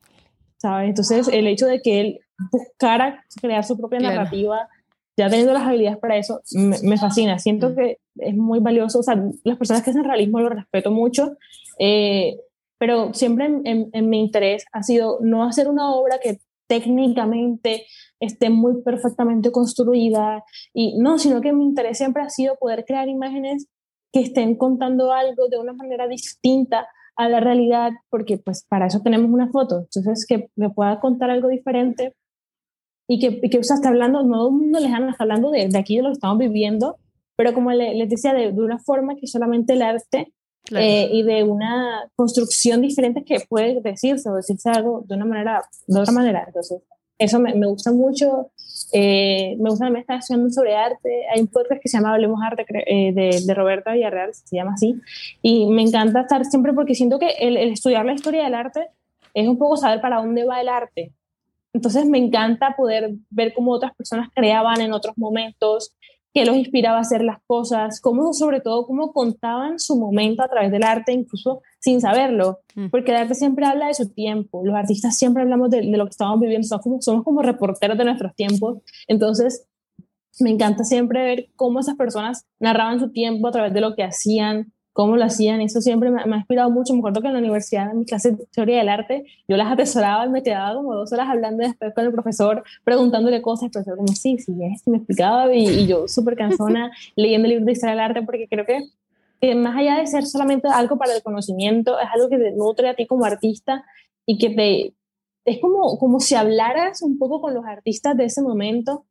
¿sabes? Entonces, el hecho de que él buscara crear su propia claro. narrativa, ya teniendo las habilidades para eso, me, me fascina. Siento mm. que es muy valioso. O sea, las personas que hacen realismo lo respeto mucho. Eh, pero siempre en, en, mi interés ha sido no hacer una obra que técnicamente esté muy perfectamente construida, y no, sino que mi interés siempre ha sido poder crear imágenes que estén contando algo de una manera distinta a la realidad, porque pues para eso tenemos una foto, entonces que me pueda contar algo diferente y que, y que o sea, está hablando, no todo el mundo lejano, está hablando de, de, aquí, de lo que estamos viviendo, pero como le, les decía, de, de, una forma que solamente el arte claro. eh, y de una construcción diferente que puede decirse o decirse algo de una manera, de otra manera, entonces eso me, me gusta mucho, eh, me gusta también estar estudiando sobre arte. Hay un podcast que se llama Hablemos Arte eh, de, de, Roberta Villarreal, se llama así. Y me encanta estar siempre porque siento que el, el, estudiar la historia del arte es un poco saber para dónde va el arte. Entonces me encanta poder ver cómo otras personas creaban en otros momentos, qué los inspiraba a hacer las cosas, cómo, sobre todo, cómo contaban su momento a través del arte, incluso sin saberlo, porque el arte siempre habla de su tiempo, los artistas siempre hablamos de, de lo que estamos viviendo, somos como, somos como reporteros de nuestros tiempos, entonces me encanta siempre ver cómo esas personas narraban su tiempo a través de lo que hacían, cómo lo hacían, eso siempre me, me, ha inspirado mucho. Me acuerdo que en la universidad, en mi clase de teoría del arte, yo las atesoraba y me quedaba como dos horas hablando después con el profesor, preguntándole cosas, el profesor como, sí, sí, es, me explicaba y, y yo súper cansona leyendo libros de historia del arte porque creo que, que más allá de ser solamente algo para el conocimiento, es algo que te nutre a ti como artista y que te... Es como, como si hablaras un poco con los artistas de ese momento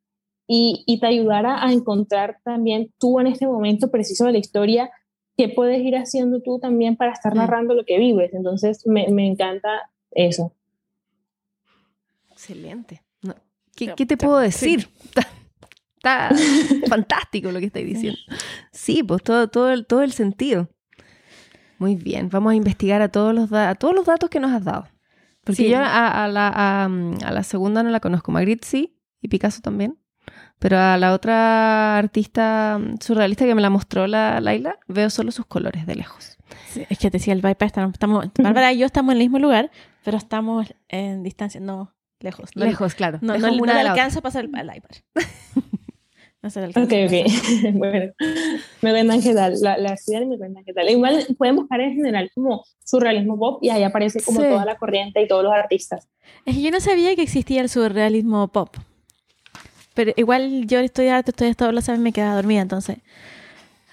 y, y te ayudara a encontrar también tú en este momento preciso de la historia qué puedes ir haciendo tú también para estar narrando lo que vives. Entonces, me, me encanta eso. Excelente. No. ¿Qué, ¿Qué, te puedo decir? Sí. Está, fantástico lo que estáis diciendo. Sí, pues todo, todo, el, todo el sentido. Muy bien, vamos a investigar a todos los, a todos los datos que nos has dado. Porque sí. yo a, a, la, a, a, la segunda no la conozco, Magritte sí, y Picasso también. Pero a la otra artista surrealista que me la mostró la Laila, veo solo sus colores de lejos. Sí, es que te decía el bypass, estamos, estamos, Bárbara y yo estamos en el mismo lugar, pero estamos en distancia, no lejos. No, lejos, claro. No, lejos no, no le alcanza a pasar el, el iPad. no se le alcanza. Ok, ok. bueno, me cuentan qué tal. La, la y me cuentan qué tal. Igual pueden buscar en general como surrealismo pop y ahí aparece como sí. toda la corriente y todos los artistas. Es que yo no sabía que existía el surrealismo pop. Pero igual yo estoy arte, estoy todos los sabes me quedaba dormida, entonces.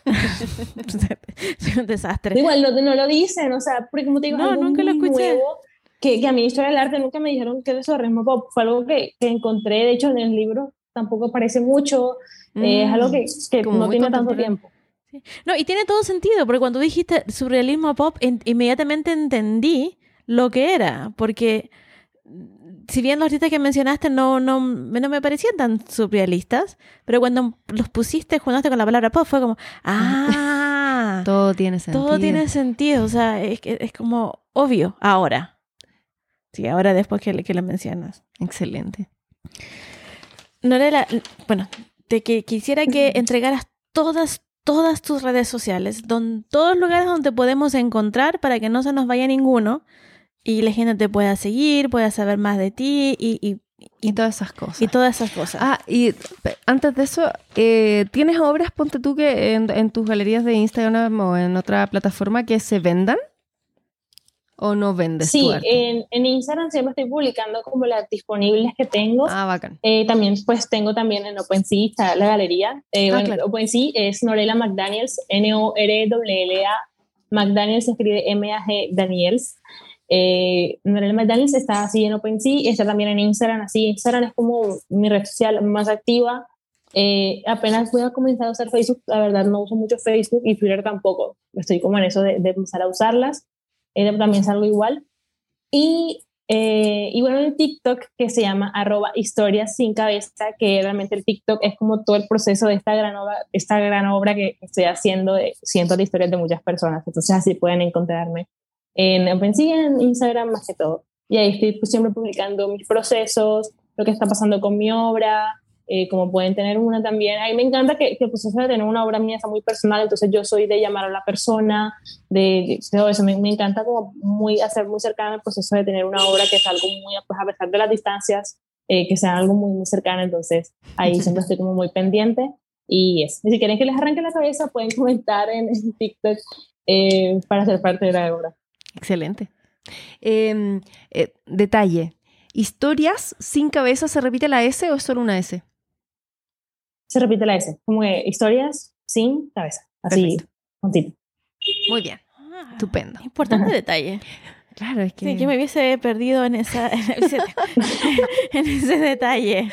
Soy un desastre. Igual no, no, lo dicen, o sea, porque como te digo, no, nunca lo escuché. Nuevo, que, que, a mí historia del arte nunca me dijeron que eso ritmo pop. Fue algo que, que, encontré, de hecho, en el libro tampoco aparece mucho. Mm, eh, es algo que, que no tiene tanto tiempo. Sí. No, y tiene todo sentido, porque cuando dijiste surrealismo pop, in, inmediatamente entendí lo que era, porque si bien los artistas que mencionaste no, no, no me parecían tan surrealistas, pero cuando los pusiste, juntaste con la palabra pop, fue como, ah, todo tiene sentido. Todo tiene sentido, o sea, es, es como obvio ahora. Sí, ahora después que, que lo mencionas. Excelente. Norela, bueno, te que quisiera que entregaras todas, todas tus redes sociales, don, todos los lugares donde podemos encontrar para que no se nos vaya ninguno y la gente te pueda seguir, pueda saber más de ti y, y, y todas esas cosas. Y todas esas cosas. Ah, y antes de eso, eh, ¿tienes obras, ponte tú, que en, en, tus galerías de Instagram o en otra plataforma que se vendan? ¿O no vendes sí, tu arte? En, en Instagram siempre estoy publicando como las disponibles que tengo. Ah, bacán. Eh, también pues tengo también en OpenSea está la galería. Eh, ah, bueno, claro. OpenSea es Norela McDaniels, N-O-R-L-L-A. McDaniels se escribe M-A-G Daniels. Eh, Norel McDaniels está así en OpenSea, está también en Instagram, así Instagram es como mi red social más activa. Eh, apenas voy a comenzar a usar Facebook, la verdad no uso mucho Facebook y Twitter tampoco, estoy como en eso de, de empezar a usarlas, eh, también salgo igual. Y, eh, y bueno, en TikTok que se llama arroba historias sin cabeza, que realmente el TikTok es como todo el proceso de esta gran obra, esta gran obra que estoy haciendo de cientos de historias de muchas personas, entonces así pueden encontrarme en OpenSea, en Instagram más que todo. Y ahí estoy pues, siempre publicando mis procesos, lo que está pasando con mi obra, eh, como pueden tener una también. A mí me encanta que, que el proceso de tener una obra mía sea muy personal, entonces yo soy de llamar a la persona, de, de todo eso. Me, me, encanta como muy, hacer muy cercano el proceso de tener una obra que es algo muy, pues a pesar de las distancias, eh, que sea algo muy, muy cercano, entonces ahí siempre estoy como muy pendiente. Y eso. Y si quieren que les arranque la cabeza, pueden comentar en, en TikTok eh, para ser parte de la obra. Excelente. Em, eh, detalle. ¿Historias sin cabeza se repite la S o es solo una S? Se repite la S, como que historias sin cabeza, así, continuo. Muy bien. Ah, Estupendo. Importante detalle. Claro, es que... Sí, yo me hubiese perdido en, esa, en, ese, en ese detalle.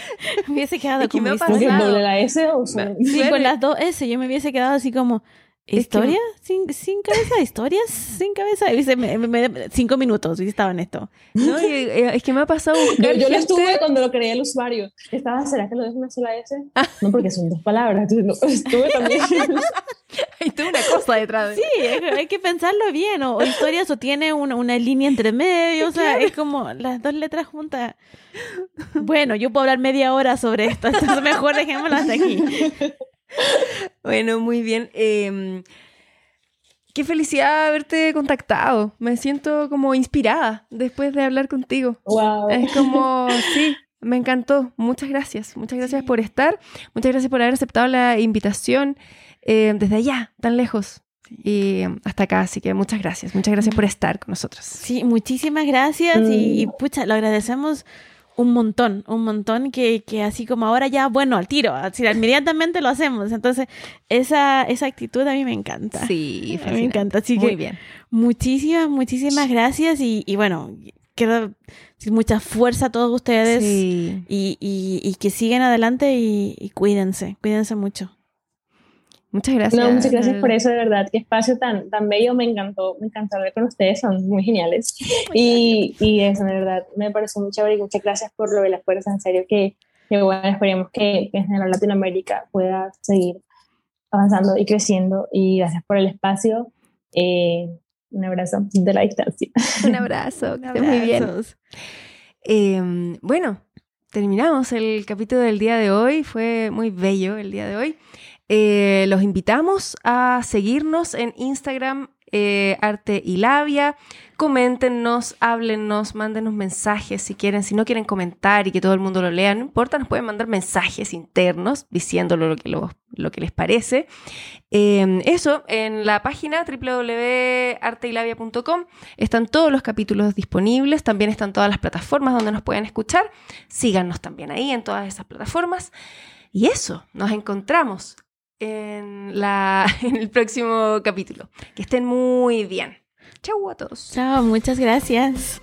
Me hubiese quedado Es que como me ha ¿Como que pasado. doble la S o solo- Sí, con las dos S, yo me hubiese quedado así como. Que- ¿Historia? ¿Sin, sin cabeza? ¿Historias sin cabeza? Y dice, me- me- me- cinco minutos y estaba en esto. No, y, eh, es que me ha pasado Yo, buscar yo lo estuve cuando lo creé el usuario. Estaba, ¿será que lo dejo una sola S? No, porque son dos palabras. No, estuve también. Hay toda una cosa detrás de Sí, hay hay que pensarlo bien. O, o historias o tiene una, una línea entre medio. O sea, es como las dos letras juntas. Bueno, yo puedo hablar media hora sobre esto. Entonces mejor dejémoslo hasta aquí. Bueno, muy bien. Eh, qué felicidad haberte contactado. Me siento como inspirada después de hablar contigo. wow. Es como, sí, me encantó. Muchas gracias. Muchas gracias por estar. Muchas gracias por haber aceptado la invitación eh, desde allá, tan lejos. Y hasta acá, así que muchas gracias. Muchas gracias por estar con nosotros. Sí, muchísimas gracias y, y, Mm. pucha, lo agradecemos un montón, un montón que, que así como ahora ya, bueno, al tiro, así inmediatamente lo hacemos. Entonces, esa, esa actitud a mí me encanta. Sí, A mí me encanta, así Muy que bien. muchísimas, muchísimas gracias y, y bueno, quiero mucha fuerza a todos ustedes Sí. y, y, y que sigan adelante y, y cuídense, cuídense mucho. Muchas gracias. No, muchas gracias por eso, de verdad. Qué espacio tan, tan bello. Me encantó, me encantó hablar con ustedes. Son muy geniales. Y, y eso, de verdad, me pareció muy chévere. Y muchas gracias por lo de las fuerzas. En serio, que, que bueno, esperemos que, que en general Latinoamérica pueda seguir avanzando y creciendo. Y gracias por el espacio. Eh, un abrazo de la distancia. Un abrazo. Que estés muy bien. Eh, bueno, terminamos el capítulo del día de hoy. Fue muy bello el día de hoy. Eh, los invitamos a seguirnos en Instagram, eh, Arte y Labia. Coméntenos, háblennos, mándenos mensajes si quieren. Si no quieren comentar y que todo el mundo lo lea, no importa, nos pueden mandar mensajes internos diciéndolo lo que, lo, lo que les parece. Eh, eso, en la página www.arteylabia.com están todos los capítulos disponibles, también están todas las plataformas donde nos pueden escuchar. Síganos también ahí en todas esas plataformas. Y eso, nos encontramos en, el próximo capítulo. Que estén muy bien. Chau a todos. Chao, muchas gracias.